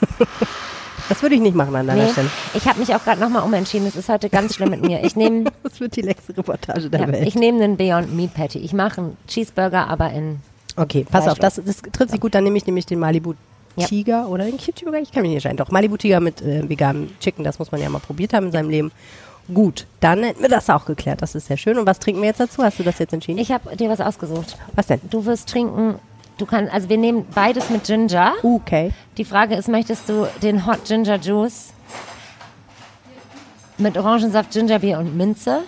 Das würde ich nicht machen an deiner Nee, Stelle. ich habe mich auch gerade nochmal umentschieden. Es ist heute ganz schlimm mit mir. Ich nehme Das wird die längste Reportage der ja, Welt. ich nehme einen Beyond Meat Patty. Ich mache einen Cheeseburger, aber in Okay, pass auf, das, das trifft sich gut. Dann nehme ich nämlich den Malibu Ja. Tiger oder den Kimchi Burger. Ich kann mich nicht entscheiden. Doch, Malibu Tiger mit äh, veganem Chicken, das muss man ja mal probiert haben in seinem Leben. Gut, dann hätten wir das auch geklärt. Das ist sehr schön. Und was trinken wir jetzt dazu? Hast du das jetzt entschieden? ich habe dir was ausgesucht. was denn? Du wirst trinken. Du kannst, also wir nehmen beides mit Ginger. Okay. Die Frage ist, möchtest du den Hot Ginger Juice mit Orangensaft, Gingerbier und Minze?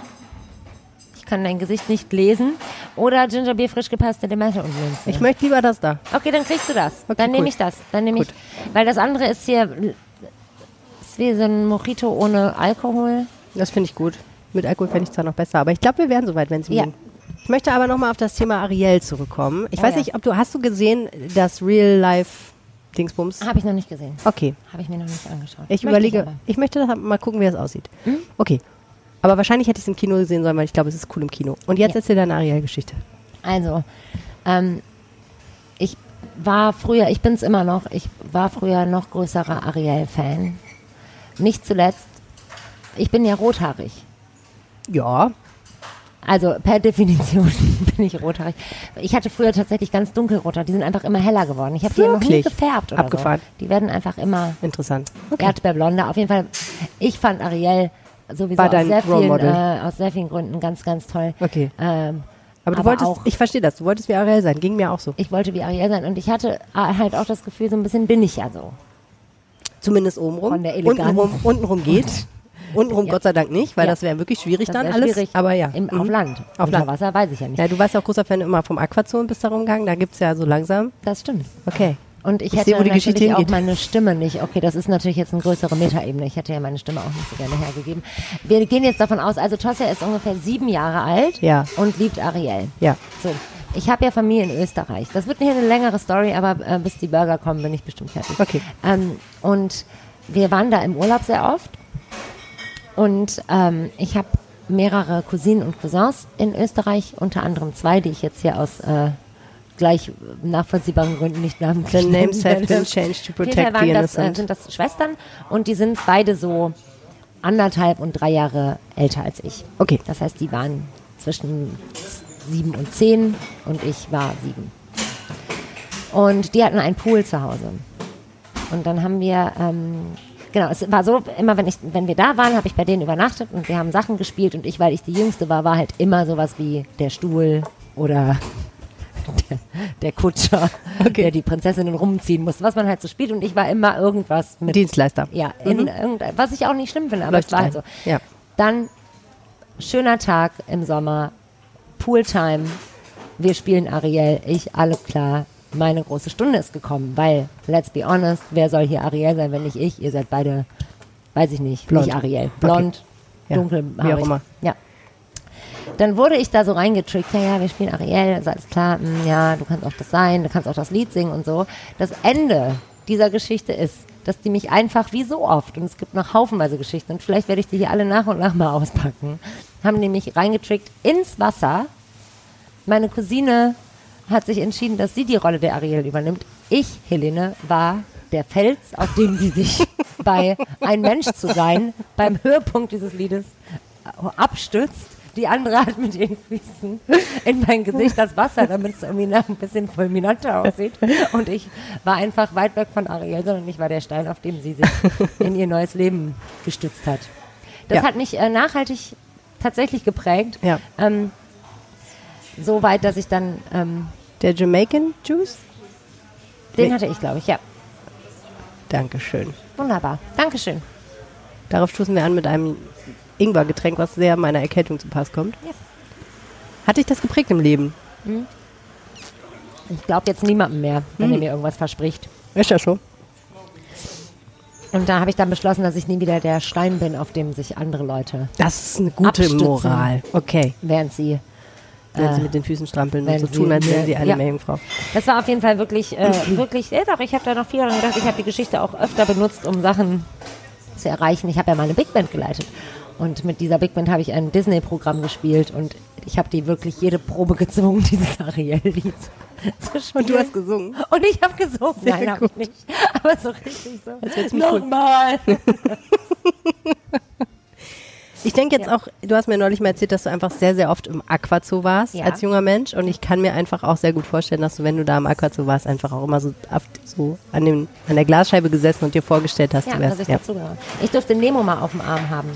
Ich kann dein Gesicht nicht lesen. Oder Gingerbier, frisch gepresste Limette und Minze. Ich möchte lieber das da. Okay, dann kriegst du das. Okay, dann nehme cool. ich das. Dann nehme ich, weil das andere ist hier, ist wie so ein Mojito ohne Alkohol. Das finde ich gut. Mit Alkohol fände ich zwar noch besser, aber ich glaube, wir wären soweit, wenn es Ja. ging. Ich möchte aber nochmal auf das Thema Ariel zurückkommen. Ich Oh weiß ja. nicht, ob du, hast du gesehen, das Real-Life-Dingsbums? Habe ich noch nicht gesehen. Okay. Habe ich mir noch nicht angeschaut. Ich Möchte überlege, aber. ich, möchte mal gucken, wie das aussieht. Mhm. Okay. Aber wahrscheinlich hätte ich es im Kino gesehen sollen, weil ich glaube, es ist cool im Kino. Und jetzt Ja. erzähl deine Ariel-Geschichte. Also, ähm, ich war früher, ich bin es immer noch, ich war früher noch größerer Ariel-Fan. Nicht zuletzt, ich bin ja rothaarig. Ja. Also per Definition bin ich rothaarig. Ich hatte früher tatsächlich ganz dunkelroter, die sind einfach immer heller geworden. Ich habe die noch nie gefärbt oder Abgefahren. so. Die werden einfach immer Interessant. Erdbeerblonder. Auf jeden Fall, ich fand Ariel sowieso aus sehr, vielen, äh, aus sehr vielen Gründen ganz, ganz toll. Okay. Ähm, Aber du Aber wolltest, auch- ich verstehe das, du wolltest wie Ariel sein. Ging mir auch so. ich wollte wie Ariel sein und ich hatte äh, halt auch das Gefühl, so ein bisschen bin ich ja so. Zumindest obenrum. Von der Eleganz. Untenrum, untenrum geht. Untenrum Ja. Gott sei Dank nicht, weil Ja. das wäre wirklich schwierig Das dann alles. schwierig. Aber ja. Im, Mhm. Auf Land. Auf Unter Land. Wasser weiß ich ja nicht. Ja, du warst ja auch großer Fan immer vom Aquazon bis darum gegangen. Da gibt es ja so langsam. Das stimmt. Okay. Und ich Ich hätte sehe, natürlich auch hingeht. meine Stimme nicht. Okay, das ist natürlich jetzt eine größere Metaebene. Ich hätte ja meine Stimme auch nicht so gerne hergegeben. Wir gehen jetzt davon aus, also Tosja ist ungefähr sieben Jahre alt Ja. und liebt Ariel. Ja. So, ich habe ja Familie in Österreich. Das wird hier eine längere Story, aber äh, bis die Burger kommen, bin ich bestimmt fertig. Okay. Ähm, und wir waren da im Urlaub sehr oft. Und ähm, ich habe mehrere Cousinen und Cousins in Österreich, unter anderem zwei, die ich jetzt hier aus äh, gleich nachvollziehbaren Gründen nicht namentlich The names have nennen been changed to protect the das, äh, innocent. sind das Schwestern und die sind beide so anderthalb und drei Jahre älter als ich. Okay. Das heißt, die waren zwischen sieben und zehn und ich war sieben. Und die hatten einen Pool zu Hause. Und dann haben wir, ähm, genau, es war so, immer wenn, ich, wenn wir da waren, habe ich bei denen übernachtet und wir haben Sachen gespielt und ich, weil ich die Jüngste war, war halt immer sowas wie der Stuhl oder der, der Kutscher, der die Prinzessinnen rumziehen muss, was man halt so spielt und ich war immer irgendwas mit Dienstleister. ja, in irgendein, was ich auch nicht schlimm finde, aber Läuft es war halt so. Ja. Dann schöner Tag im Sommer, Pooltime, wir spielen Ariel, ich, alles klar. Meine große Stunde ist gekommen, weil, let's be honest, wer soll hier Ariel sein, wenn nicht ich? Ihr seid beide, weiß ich nicht, Blond. nicht Ariel. Blond, Ja, dunkelhaarig. wie auch immer. Ja. Dann wurde ich da so reingetrickt, ja, ja, wir spielen Ariel, ist alles klar, hm, ja, du kannst auch das sein, du kannst auch das Lied singen und so. Das Ende dieser Geschichte ist, dass die mich einfach wie so oft, und es gibt noch haufenweise Geschichten, und vielleicht werde ich die hier alle nach und nach mal auspacken, haben die mich reingetrickt ins Wasser. Meine Cousine hat sich entschieden, dass sie die Rolle der Ariel übernimmt. Ich, Helene, war der Fels, auf dem sie sich bei Ein Mensch zu sein beim Höhepunkt dieses Liedes abstützt. Die andere hat mit ihren Füßen in mein Gesicht das Wasser, damit es irgendwie ein bisschen fulminanter aussieht. Und ich war einfach weit weg von Ariel, sondern ich war der Stein, auf dem sie sich in ihr neues Leben gestützt hat. Das Ja. hat mich äh, nachhaltig tatsächlich geprägt. Ja. Ähm, so weit, dass ich dann, ähm, Der Jamaican Juice? den Nee. hatte ich, glaube ich, ja. Dankeschön. Wunderbar. Dankeschön. Darauf stoßen wir an mit einem Ingwergetränk, was sehr meiner Erkältung zu Pass kommt. Ja. Hat dich das geprägt im Leben? Ich glaube jetzt niemandem mehr, wenn Hm. er mir irgendwas verspricht. Ist ja so. Und da habe ich dann beschlossen, dass ich nie wieder der Stein bin, auf dem sich andere Leute, Das ist eine gute. Moral. Okay. während sie Wenn sie Äh, mit den Füßen strampeln und so sie tun, als wären sie eine ja. Meerjungfrau. Das war auf jeden Fall wirklich, äh, wirklich, ja doch, ich habe da noch viel daran gedacht. Ich habe die Geschichte auch öfter benutzt, um Sachen zu erreichen. Ich habe ja mal eine Big Band geleitet. Und mit dieser Big Band habe ich ein Disney-Programm gespielt und ich habe die wirklich jede Probe gezwungen, dieses Ariel-Lied zu spielen. Und du hast gesungen. Und ich habe gesungen. Sehr Nein, habe ich nicht. Aber so richtig so. Nochmal. Ich denke jetzt Ja. auch, du hast mir neulich mal erzählt, dass du einfach sehr, sehr oft im Aquazoo warst Ja. als junger Mensch. Und ich kann mir einfach auch sehr gut vorstellen, dass du, wenn du da im Aquazoo warst, einfach auch immer so, so an, dem, an der Glasscheibe gesessen und dir vorgestellt hast, Ja, du dass wärst. ich Ja. dazu gehöre. Ich durfte Nemo mal auf dem Arm haben.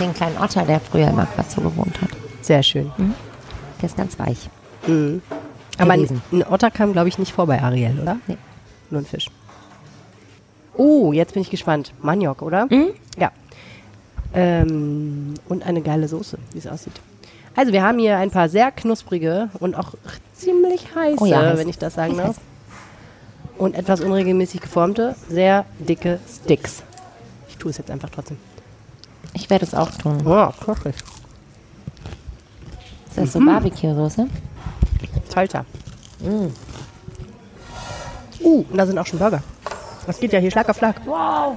Den kleinen Otter, der früher im Aquazoo gewohnt hat. Sehr schön. Der ist ganz weich. Aber ein, ein Otter kam, glaube ich, nicht vor bei Ariel, oder? Nee. Nur ein Fisch. Oh, jetzt bin ich gespannt. Maniok, oder? Mhm. Ja. Ähm, und eine geile Soße, wie es aussieht. Also wir haben hier ein paar sehr knusprige und auch ziemlich heiße, Oh ja, heiß. wenn ich das sagen darf. Und etwas unregelmäßig geformte, sehr dicke Sticks. Ich tue es jetzt einfach trotzdem. Ich werde es auch tun. Oh, köstlich. Ist das so Mhm. Barbecue-Soße? Salsa. Uh, und da sind auch schon Burger. Das geht ja hier Schlag auf Schlag. Wow.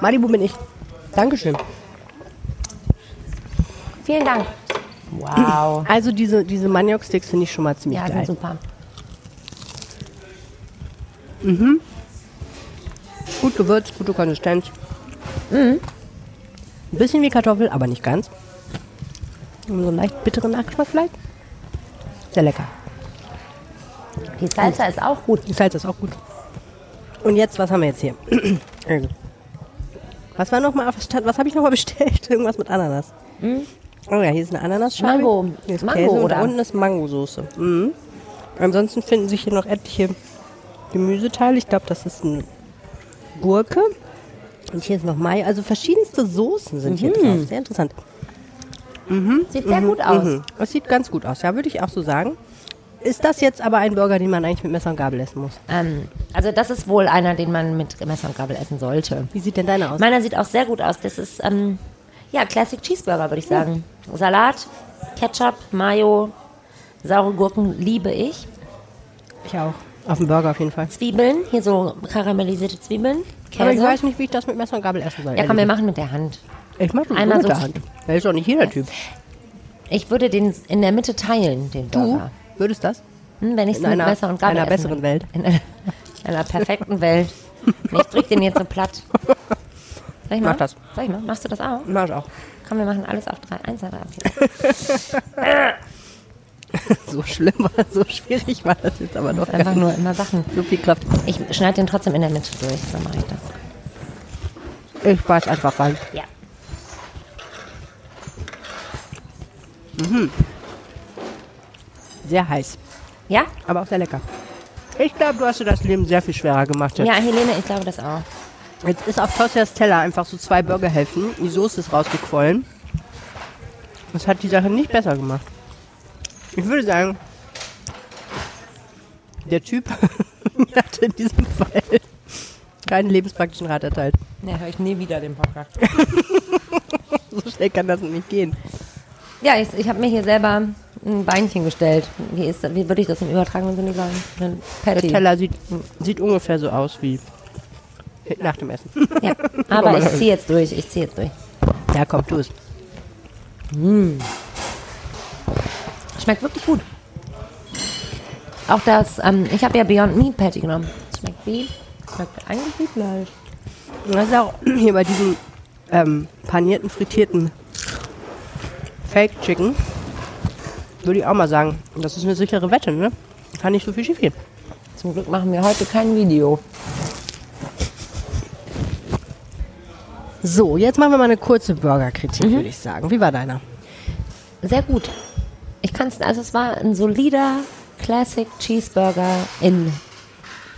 Malibu bin ich. Dankeschön. Vielen Dank. Wow. Also diese, diese Maniok-Sticks finde ich schon mal ziemlich Ja, sind geil. super. Gut gewürzt, gute Konsistenz. Mhm. Ein bisschen wie Kartoffel, aber nicht ganz. Und so einen leicht bitteren Nachgeschmack vielleicht. Sehr lecker. Die Salsa ist auch gut. Die Salz ist auch gut. Und jetzt, was haben wir jetzt hier? Was war noch mal auf Stadt? Was habe ich noch mal bestellt? Irgendwas mit Ananas. Oh ja, hier ist eine Ananasschale. Mhm. Mango. Hier ist Mango, Käse und oder? da unten ist Mangosoße. Mhm. Ansonsten finden sich hier noch etliche Gemüseteile. Ich glaube, das ist eine Gurke. Und hier ist noch Mai. Also verschiedenste Soßen sind hier drauf. Sehr interessant. Sieht sehr gut aus. Mhm. Das sieht ganz gut aus. Ja, würde ich auch so sagen. Ist das jetzt aber ein Burger, den man eigentlich mit Messer und Gabel essen muss? Ähm, also das ist wohl einer, den man mit Messer und Gabel essen sollte. Wie sieht denn deiner aus? Meiner sieht auch sehr gut aus. Das ist, ähm, ja, Classic Cheeseburger, würde ich sagen. Salat, Ketchup, Mayo, saure Gurken liebe ich. ich auch. Auf dem Burger auf jeden Fall. Zwiebeln, hier so karamellisierte Zwiebeln, Käse. Aber ich weiß nicht, wie ich das mit Messer und Gabel essen soll. ja, komm, wir machen mit der Hand. ich mach das einmal mit so- der Hand. Das ist doch nicht jeder Typ. Ich würde den in der Mitte teilen, den Du Burger. Würdest das? Hm, wenn ich es In mit einer- Messer und Gabel einer besseren will. Welt. In einer, einer perfekten Welt. Nee, ich drück den jetzt so platt. Soll ich mal? Mach das. Soll ich mal? Machst du das auch? Mach ich auch. Komm, wir machen alles auf drei. Eins, zwei, drei, vier. So schlimm war, so schwierig war das jetzt aber doch. Einfach nur immer Sachen. so viel Kraft. Ich schneide den trotzdem in der Mitte durch. So mache ich das. Ich beiß einfach rein. Ja. Sehr heiß, Ja? aber auch sehr lecker. Ich glaube, du hast dir das Leben sehr viel schwerer gemacht. Jetzt, Ja, Helene, ich glaube das auch. jetzt ist auf Tossias Teller einfach so zwei Burgerhälften. Die Soße ist rausgequollen. Das hat die Sache nicht besser gemacht. Ich würde sagen, der Typ hat in diesem Fall keinen lebenspraktischen Rat erteilt. Ja, höre ich nie wieder den Podcast. So schnell kann das nicht gehen. Ja, ich, ich habe mir hier selber ein Beinchen gestellt. Wie, ist, wie würde ich das im übertragenen Sinne sagen? Ein Der Patty. Teller sieht, sieht ungefähr so aus wie nach dem Essen. Ja, aber ich ziehe jetzt durch. Ich ziehe jetzt durch. Ja, komm, tu es. Schmeckt wirklich gut. Auch das, ähm, ich habe ja Beyond Meat Patty genommen. Schmeckt wie? Schmeckt eigentlich wie Fleisch. Das ist auch hier bei diesem ähm, panierten, frittierten Fake Chicken, würde ich auch mal sagen, das ist eine sichere Wette, ne? Kann nicht so viel schief gehen. Zum Glück machen wir heute kein Video. So, jetzt machen wir mal eine kurze Burgerkritik, würde ich sagen. Wie war deiner? Sehr gut. Ich kann es, also es war ein solider Classic Cheeseburger in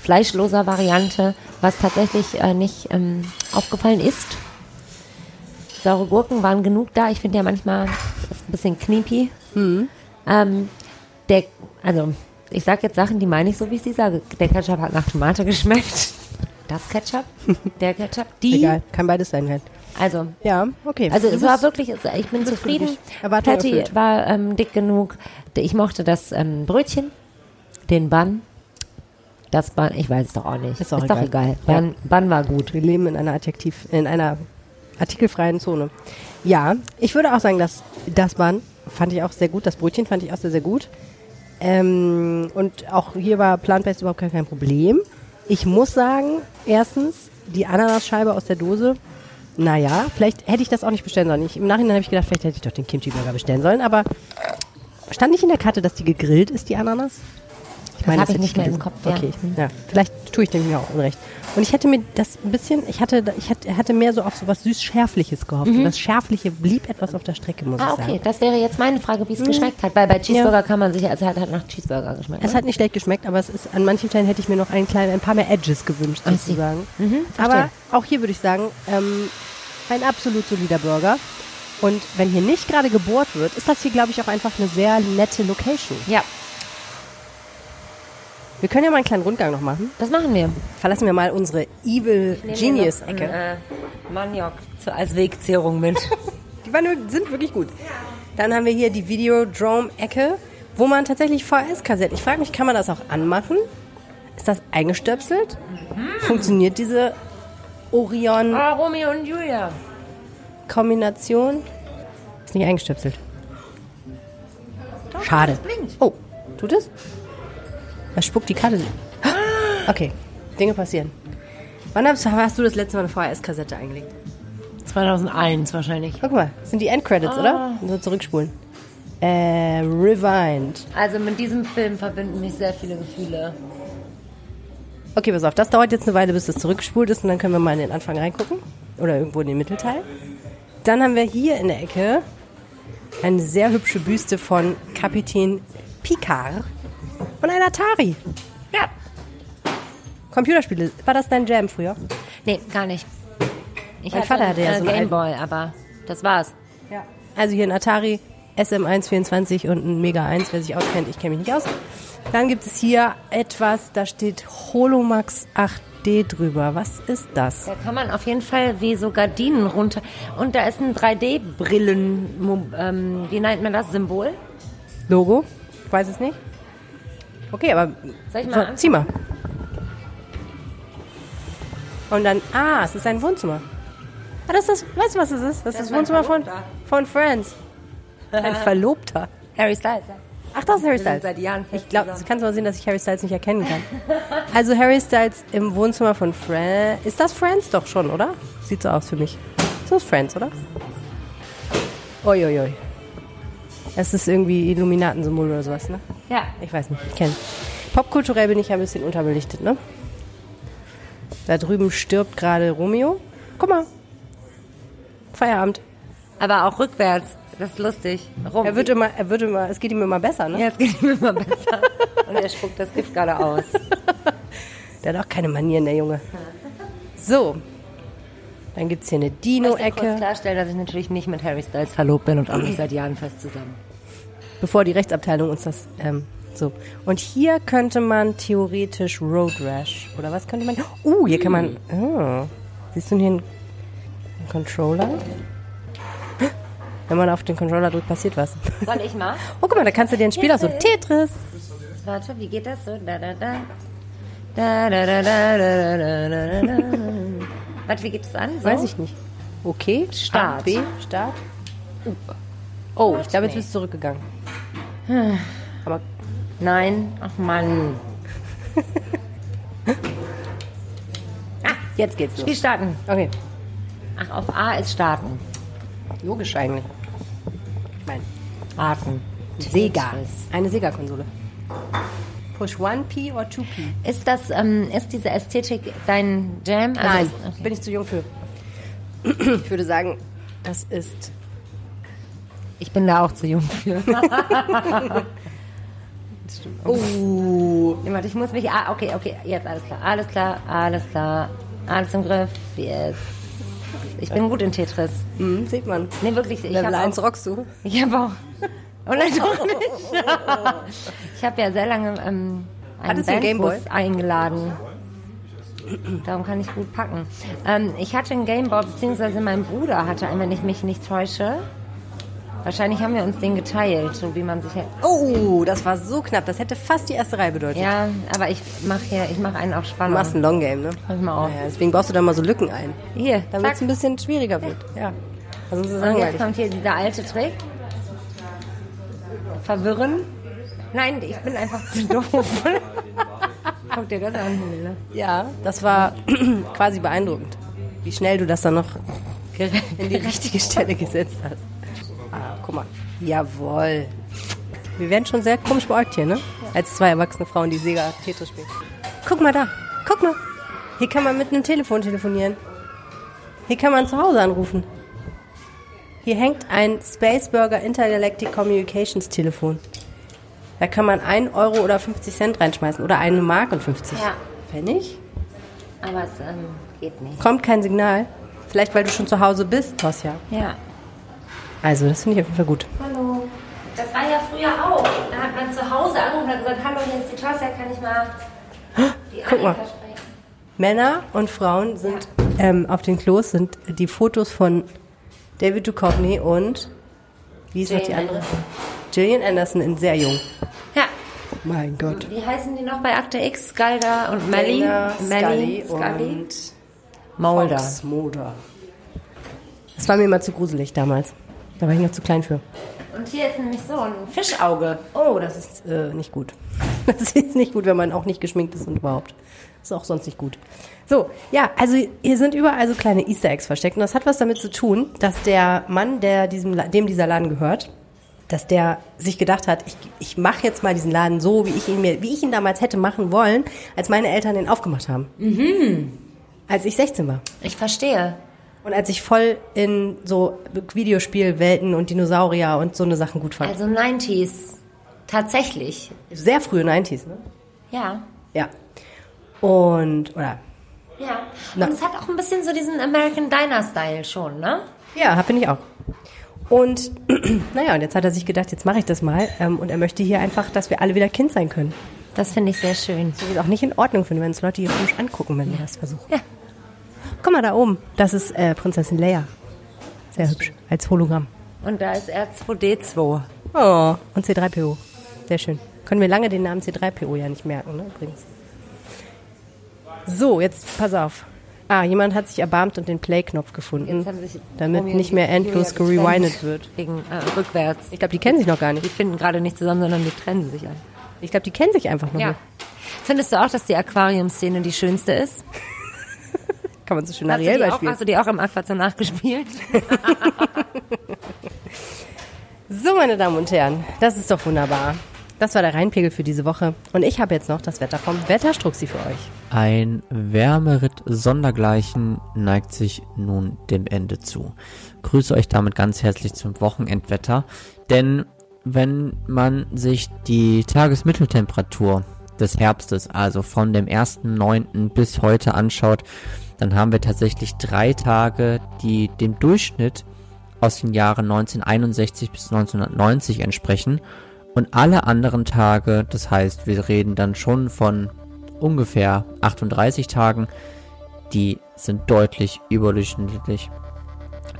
fleischloser Variante, was tatsächlich äh, nicht ähm, aufgefallen ist. Saure Gurken waren genug da. Ich finde ja manchmal ist ein bisschen kniepi. Ähm, der, also ich sage jetzt Sachen, die meine ich so, wie ich sie sage. Der Ketchup hat nach Tomate geschmeckt. Das Ketchup, der Ketchup, die. Egal, kann beides sein. Halt. Also Ja, okay. also Du es war wirklich, ich bin zufrieden. Erwartung Patty erfüllt. war ähm, dick genug. Ich mochte das ähm, Brötchen, den Bun. Das Bun, ich weiß es doch auch nicht. Ist auch doch egal. egal. Ja. Bun, Bun war gut. Wir leben in einer Adjektiv, in einer artikelfreien Zone. Ja, ich würde auch sagen, dass das Bun fand ich auch sehr gut. Das Brötchen fand ich auch sehr, sehr gut. Ähm, und auch hier war Plant-Based überhaupt kein, kein Problem. Ich muss sagen, erstens, die Ananasscheibe aus der Dose, naja, vielleicht hätte ich das auch nicht bestellen sollen. Ich, Im Nachhinein habe ich gedacht, vielleicht hätte ich doch den Kimchi-Burger bestellen sollen, aber stand nicht in der Karte, dass die gegrillt ist, die Ananas? Das hab hätte ich nicht mehr im. Kopf, ja. Okay, ja. Vielleicht tue ich dem ja auch unrecht. Und ich hätte mir das ein bisschen, ich hatte, ich hatte, hatte mehr so auf so was süß-schärfliches gehofft. Und das Schärfliche blieb etwas auf der Strecke, muss Mhm. Ah, ich sagen. okay. Das wäre jetzt meine Frage, wie es geschmeckt hat. Weil bei Cheeseburger kann man sich, also hat halt nach Cheeseburger geschmeckt. Es ne? hat nicht schlecht geschmeckt, aber es ist an manchen Stellen hätte ich mir noch ein klein, ein paar mehr Edges gewünscht, see. sozusagen. Mhm, aber auch hier würde ich sagen, ähm, ein absolut solider Burger. Und wenn hier nicht gerade gebohrt wird, ist das hier, glaube ich, auch einfach eine sehr nette Location. ja, Wir können ja mal einen kleinen Rundgang noch machen. das machen wir. Verlassen wir mal unsere Evil Genius-Ecke. Äh, Maniok als Wegzehrung mit. Die waren, sind wirklich gut. Dann haben wir hier die Videodrome-Ecke, wo man tatsächlich VHS-Kassetten. Ich frage mich, kann man das auch anmachen? Ist das eingestöpselt? Funktioniert diese Orion-Kombination? Ah, Romeo und Julia. Ist nicht eingestöpselt. Schade. Oh, tut es? Das spuckt die Karte. Okay, Dinge passieren. Wann hast, hast du das letzte Mal eine VHS-Kassette eingelegt? 2001 wahrscheinlich. Guck mal, das sind die Endcredits, oder? So zurückspulen. Äh, Rewind. Also mit diesem Film verbinden mich sehr viele Gefühle. Okay, pass auf, das dauert jetzt eine Weile, bis das zurückgespult ist und dann können wir mal in den Anfang reingucken. Oder irgendwo in den Mittelteil. Dann haben wir hier in der Ecke eine sehr hübsche Büste von Kapitän Picard und ein Atari. Ja. Computerspiele, war das dein Jam früher? Nee, gar nicht. Ich Mein Vater hatte ja äh, so einen Gameboy, aber das war's. Ja. Also hier ein Atari SM124 und ein Mega 1, wer sich auskennt, ich kenne mich nicht aus. Dann gibt es hier etwas, da steht Holomax 8D drüber. Was ist das? Da kann man auf jeden Fall wie so Gardinen runter. Und da ist ein 3D-Brillen, ähm, wie nennt man das, Symbol? Logo? Ich weiß es nicht. Okay, aber Soll ich mal so, zieh mal. Und dann, ah, es ist ein Wohnzimmer. Ah, das ist das, weißt du, was es ist? Das ist das, ist mein Wohnzimmer von, von Friends. Ein Verlobter. Harry Styles. ja. Ach, das ist Harry Styles. seit Jahren ich glaube, du kannst mal sehen, dass ich Harry Styles nicht erkennen kann. Also Harry Styles im Wohnzimmer von Friends. Ist das Friends? Doch schon, oder? Sieht so aus für mich. So ist Friends, oder? Uiuiui. Es ist irgendwie Illuminatensymbol oder sowas, ne? Ja. Ich weiß nicht, ich kenne. Popkulturell bin ich ja ein bisschen unterbelichtet, ne? Da drüben stirbt gerade Romeo. Guck mal. Feierabend. Aber auch rückwärts. Das ist lustig. Rum. Er wird immer, er wird immer, es geht ihm immer besser, ne? ja, es geht ihm immer besser. Und er spuckt das Gift gerade aus. Der hat auch keine Manieren, der Junge. So. Dann gibt's hier eine Ich möchte kurz Dino-Ecke. klarstellen, dass ich natürlich nicht mit Harry Styles verlobt bin und auch nicht seit Jahren fest zusammen bevor die Rechtsabteilung uns das ähm, so. Und hier könnte man theoretisch Road Rash oder was könnte man? Uh, hier kann man. Oh, siehst du hier einen, einen Controller? Wenn man auf den Controller drückt, passiert was. Soll ich mal? Oh, guck mal, da kannst du dir ein Spiel aus so Tetris. Warte, wie geht das so? Da, da, da. Da, da, da, da, da, da, da, da. Warte, wie geht das an? So? Weiß ich nicht. Okay, Start. Start. B, Start. Uh. Oh, ich glaube, jetzt bist du zurückgegangen. Aber Nein. Ach Mann. jetzt geht's los. Spiel starten. Okay. Ach, auf A ist starten. Logisch eigentlich. Ich meine, Warten. Sega. Eine Sega-Konsole. Push 1P oder 2P? Ist das, ähm, ist diese Ästhetik dein Jam? Also Nein, okay. bin ich zu jung für. Ich würde sagen, das ist. Ich bin da auch zu jung für. Oh. Nee, warte, ich muss mich. Ah, okay, okay, jetzt alles klar. Alles klar, alles klar. Alles im Griff. Yes. Ich bin gut in Tetris. Hm, sieht man. Nee, wirklich. Ich Level habe 1 auch, rockst du. ich hab auch. Oh nein, doch nicht. ich habe ja sehr lange ähm, einen Gameboy? eingeladen. Darum kann ich gut packen. Ähm, ich hatte einen Gameboy, beziehungsweise mein Bruder hatte einen, wenn ich mich nicht täusche. Wahrscheinlich haben wir uns den geteilt, so wie man sich hätte. Oh, das war so knapp. Das hätte fast die erste Reihe bedeutet. Ja, aber ich mache hier, ich mache einen auf Du Spannung. machst ein Long Game, ne? Mach ich mal auf. Ja, deswegen baust du da mal so Lücken ein. Hier, Damit es ein bisschen schwieriger wird. Ja. Also Und jetzt kommt hier dieser alte Trick. Verwirren. Nein, ich bin einfach zu doof. Guck dir das an, Helene. Ja, das war quasi beeindruckend, wie schnell du das dann noch in die richtige Stelle gesetzt hast. Guck mal. Jawohl. Wir werden schon sehr komisch beäugt hier, ne? Als zwei erwachsene Frauen, die Sega Tetris spielen. Guck mal da. Guck mal. Hier kann man mit einem Telefon telefonieren. Hier kann man zu Hause anrufen. Hier hängt ein Spaceburger Intergalactic Communications Telefon. Da kann man 1 Euro oder 50 Cent reinschmeißen. Oder eine Mark und 50 Ja. Pfennig. Aber es ähm, geht nicht. Kommt kein Signal. Vielleicht, weil du schon zu Hause bist, Tosja. Ja. Also, das finde ich auf jeden Fall gut. Hallo. Das war ja früher auch. Da hat man zu Hause angerufen und hat gesagt, hallo, hier ist die Tosja, kann ich mal die Guck mal. Sprechen? Männer und Frauen sind ähm, auf den Klos sind die Fotos von David Duchovny und wie ist noch die andere? Gillian Anderson in sehr jung. Ja. Mein Gott. Wie heißen die noch bei Akte X? Skalda und Melly? Melly, Scully Scully. und Mulder. Mulder. Das war mir immer zu gruselig damals. Da war ich noch zu klein für. Und hier ist nämlich so ein Fischauge. Oh, das ist äh, nicht gut. Das ist nicht gut, wenn man auch nicht geschminkt ist und überhaupt. Das ist auch sonst nicht gut. So, ja, also hier sind überall so kleine Easter Eggs versteckt. Und das hat was damit zu tun, dass der Mann, der diesem, dem dieser Laden gehört, dass der sich gedacht hat, ich, ich mache jetzt mal diesen Laden so, wie ich ihn mir, wie ich ihn damals hätte machen wollen, als meine Eltern den aufgemacht haben. Als ich 16 war. Ich verstehe. Und als ich voll in so Videospielwelten und Dinosaurier und so eine Sachen gut fand. Also 90s. Tatsächlich. Sehr frühe 90s, ne? Ja. Ja. Und, oder, Ja. Na. Und es hat auch ein bisschen so diesen American Diner-Style schon, ne? ja, bin ich auch. Und, naja, und jetzt hat er sich gedacht, jetzt mache ich das mal. Ähm, und er möchte hier einfach, dass wir alle wieder Kind sein können. Das finde ich sehr schön. Das ist auch nicht in Ordnung finden, wenn uns Leute hier komisch angucken, wenn wir das versuchen. Ja. Guck mal da oben, das ist äh, Prinzessin Leia. Sehr hübsch, als Hologramm. Und da ist R2D2. Oh, und C3PO. Sehr schön. Können wir lange den Namen C3PO ja nicht merken, ne, übrigens. So, jetzt pass auf. Ah, jemand hat sich erbarmt und den Play-Knopf gefunden, damit nicht mehr endlos gerewindet wird. Wegen äh, rückwärts. Ich glaube, die kennen sich noch gar nicht. Die finden gerade nicht zusammen, sondern die trennen sich an. Ich glaube, die kennen sich einfach noch Ja. nicht. Findest du auch, dass die Aquarium-Szene die schönste ist? Kann man so schön Hast du, Ariel auch, beispielen. hast du die auch im Aquazoo nachgespielt? So, meine Damen und Herren, das ist doch wunderbar. Das war der Rheinpegel für diese Woche. Und ich habe jetzt noch das Wetter vom Wetterstruxi für euch. Ein Wärmeritt sondergleichen neigt sich nun dem Ende zu. Grüße euch damit ganz herzlich zum Wochenendwetter, denn wenn man sich die Tagesmitteltemperatur des Herbstes, also von dem 1.9. bis heute anschaut, dann haben wir tatsächlich drei Tage, die dem Durchschnitt aus den Jahren 1961 bis 1990 entsprechen und alle anderen Tage, das heißt, wir reden dann schon von ungefähr 38 Tagen, die sind deutlich überdurchschnittlich.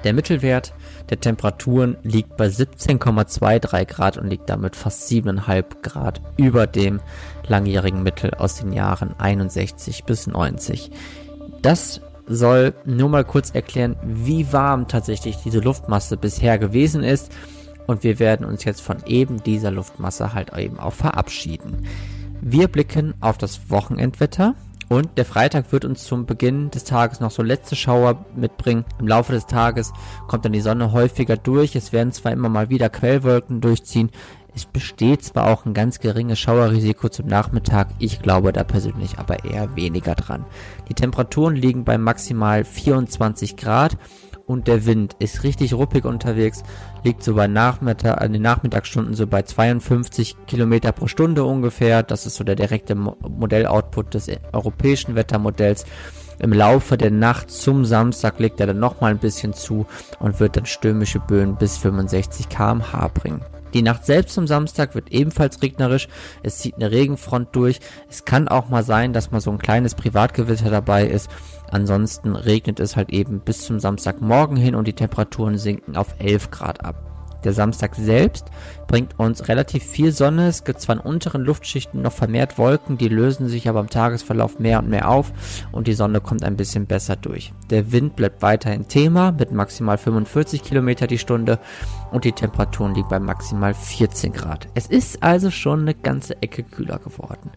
Der Mittelwert der Temperaturen liegt bei 17,23 Grad und liegt damit fast 7,5 Grad über dem langjährigen Mittel aus den Jahren 61 bis 90. Das soll nur mal kurz erklären, wie warm tatsächlich diese Luftmasse bisher gewesen ist. Und wir werden uns jetzt von eben dieser Luftmasse halt eben auch verabschieden. Wir blicken auf das Wochenendwetter und der Freitag wird uns zum Beginn des Tages noch so letzte Schauer mitbringen. Im Laufe des Tages kommt dann die Sonne häufiger durch. Es werden zwar immer mal wieder Quellwolken durchziehen. Es besteht zwar auch ein ganz geringes Schauerrisiko zum Nachmittag, ich glaube da persönlich aber eher weniger dran. Die Temperaturen liegen bei maximal 24 Grad und der Wind ist richtig ruppig unterwegs, liegt so bei Nachmittag, an den Nachmittagsstunden so bei 52 Kilometer pro Stunde ungefähr. Das ist so der direkte Mo Modelloutput des europäischen Wettermodells. Im Laufe der Nacht zum Samstag legt er dann nochmal ein bisschen zu und wird dann stürmische Böen bis 65 km/h bringen. Die Nacht selbst zum Samstag wird ebenfalls regnerisch. Es zieht eine Regenfront durch. Es kann auch mal sein, dass mal so ein kleines Privatgewitter dabei ist. Ansonsten regnet es halt eben bis zum Samstagmorgen hin und die Temperaturen sinken auf 11 Grad ab. Der Samstag selbst bringt uns relativ viel Sonne. Es gibt zwar in unteren Luftschichten noch vermehrt Wolken, die lösen sich aber im Tagesverlauf mehr und mehr auf und die Sonne kommt ein bisschen besser durch. Der Wind bleibt weiterhin Thema mit maximal 45 Kilometer die Stunde und die Temperaturen liegen bei maximal 14 Grad. Es ist also schon eine ganze Ecke kühler geworden.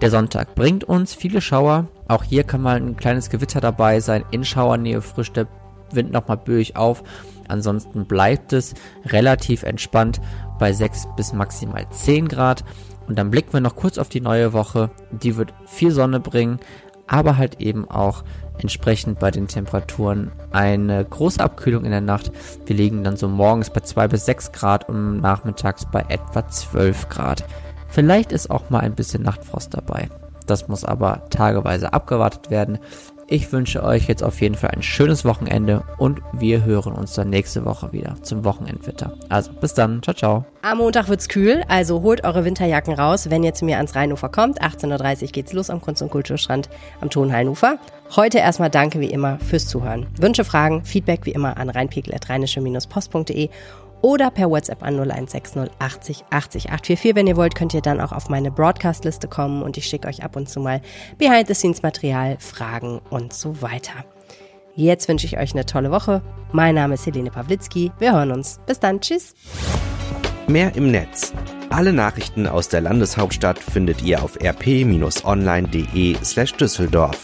Der Sonntag bringt uns viele Schauer. Auch hier kann mal ein kleines Gewitter dabei sein. In Schauernähe frischt der Wind nochmal böig auf. Ansonsten bleibt es relativ entspannt bei 6 bis maximal 10 Grad. Und dann blicken wir noch kurz auf die neue Woche. Die wird viel Sonne bringen, aber halt eben auch entsprechend bei den Temperaturen eine große Abkühlung in der Nacht. Wir liegen dann so morgens bei 2 bis 6 Grad und nachmittags bei etwa 12 Grad. Vielleicht ist auch mal ein bisschen Nachtfrost dabei. Das muss aber tageweise abgewartet werden. Ich wünsche euch jetzt auf jeden Fall ein schönes Wochenende und wir hören uns dann nächste Woche wieder zum Wochenendwetter. Also bis dann, ciao, ciao. Am Montag wird's kühl, also holt eure Winterjacken raus, wenn ihr zu mir ans Rheinufer kommt. 18.30 Uhr geht's los am Kunst- und Kulturstrand am Tonhallenufer. Heute erstmal danke wie immer fürs Zuhören. Wünsche, Fragen, Feedback wie immer an rheinpegel.rheinische-post.de oder per WhatsApp an 0160 80 80 844. Wenn ihr wollt, könnt ihr dann auch auf meine Broadcast-Liste kommen und ich schicke euch ab und zu mal Behind-the-Scenes-Material, Fragen und so weiter. Jetzt wünsche ich euch eine tolle Woche. Mein Name ist Helene Pawlitzki. Wir hören uns. Bis dann. Tschüss. Mehr im Netz. Alle Nachrichten aus der Landeshauptstadt findet ihr auf rp-online.de slash Düsseldorf.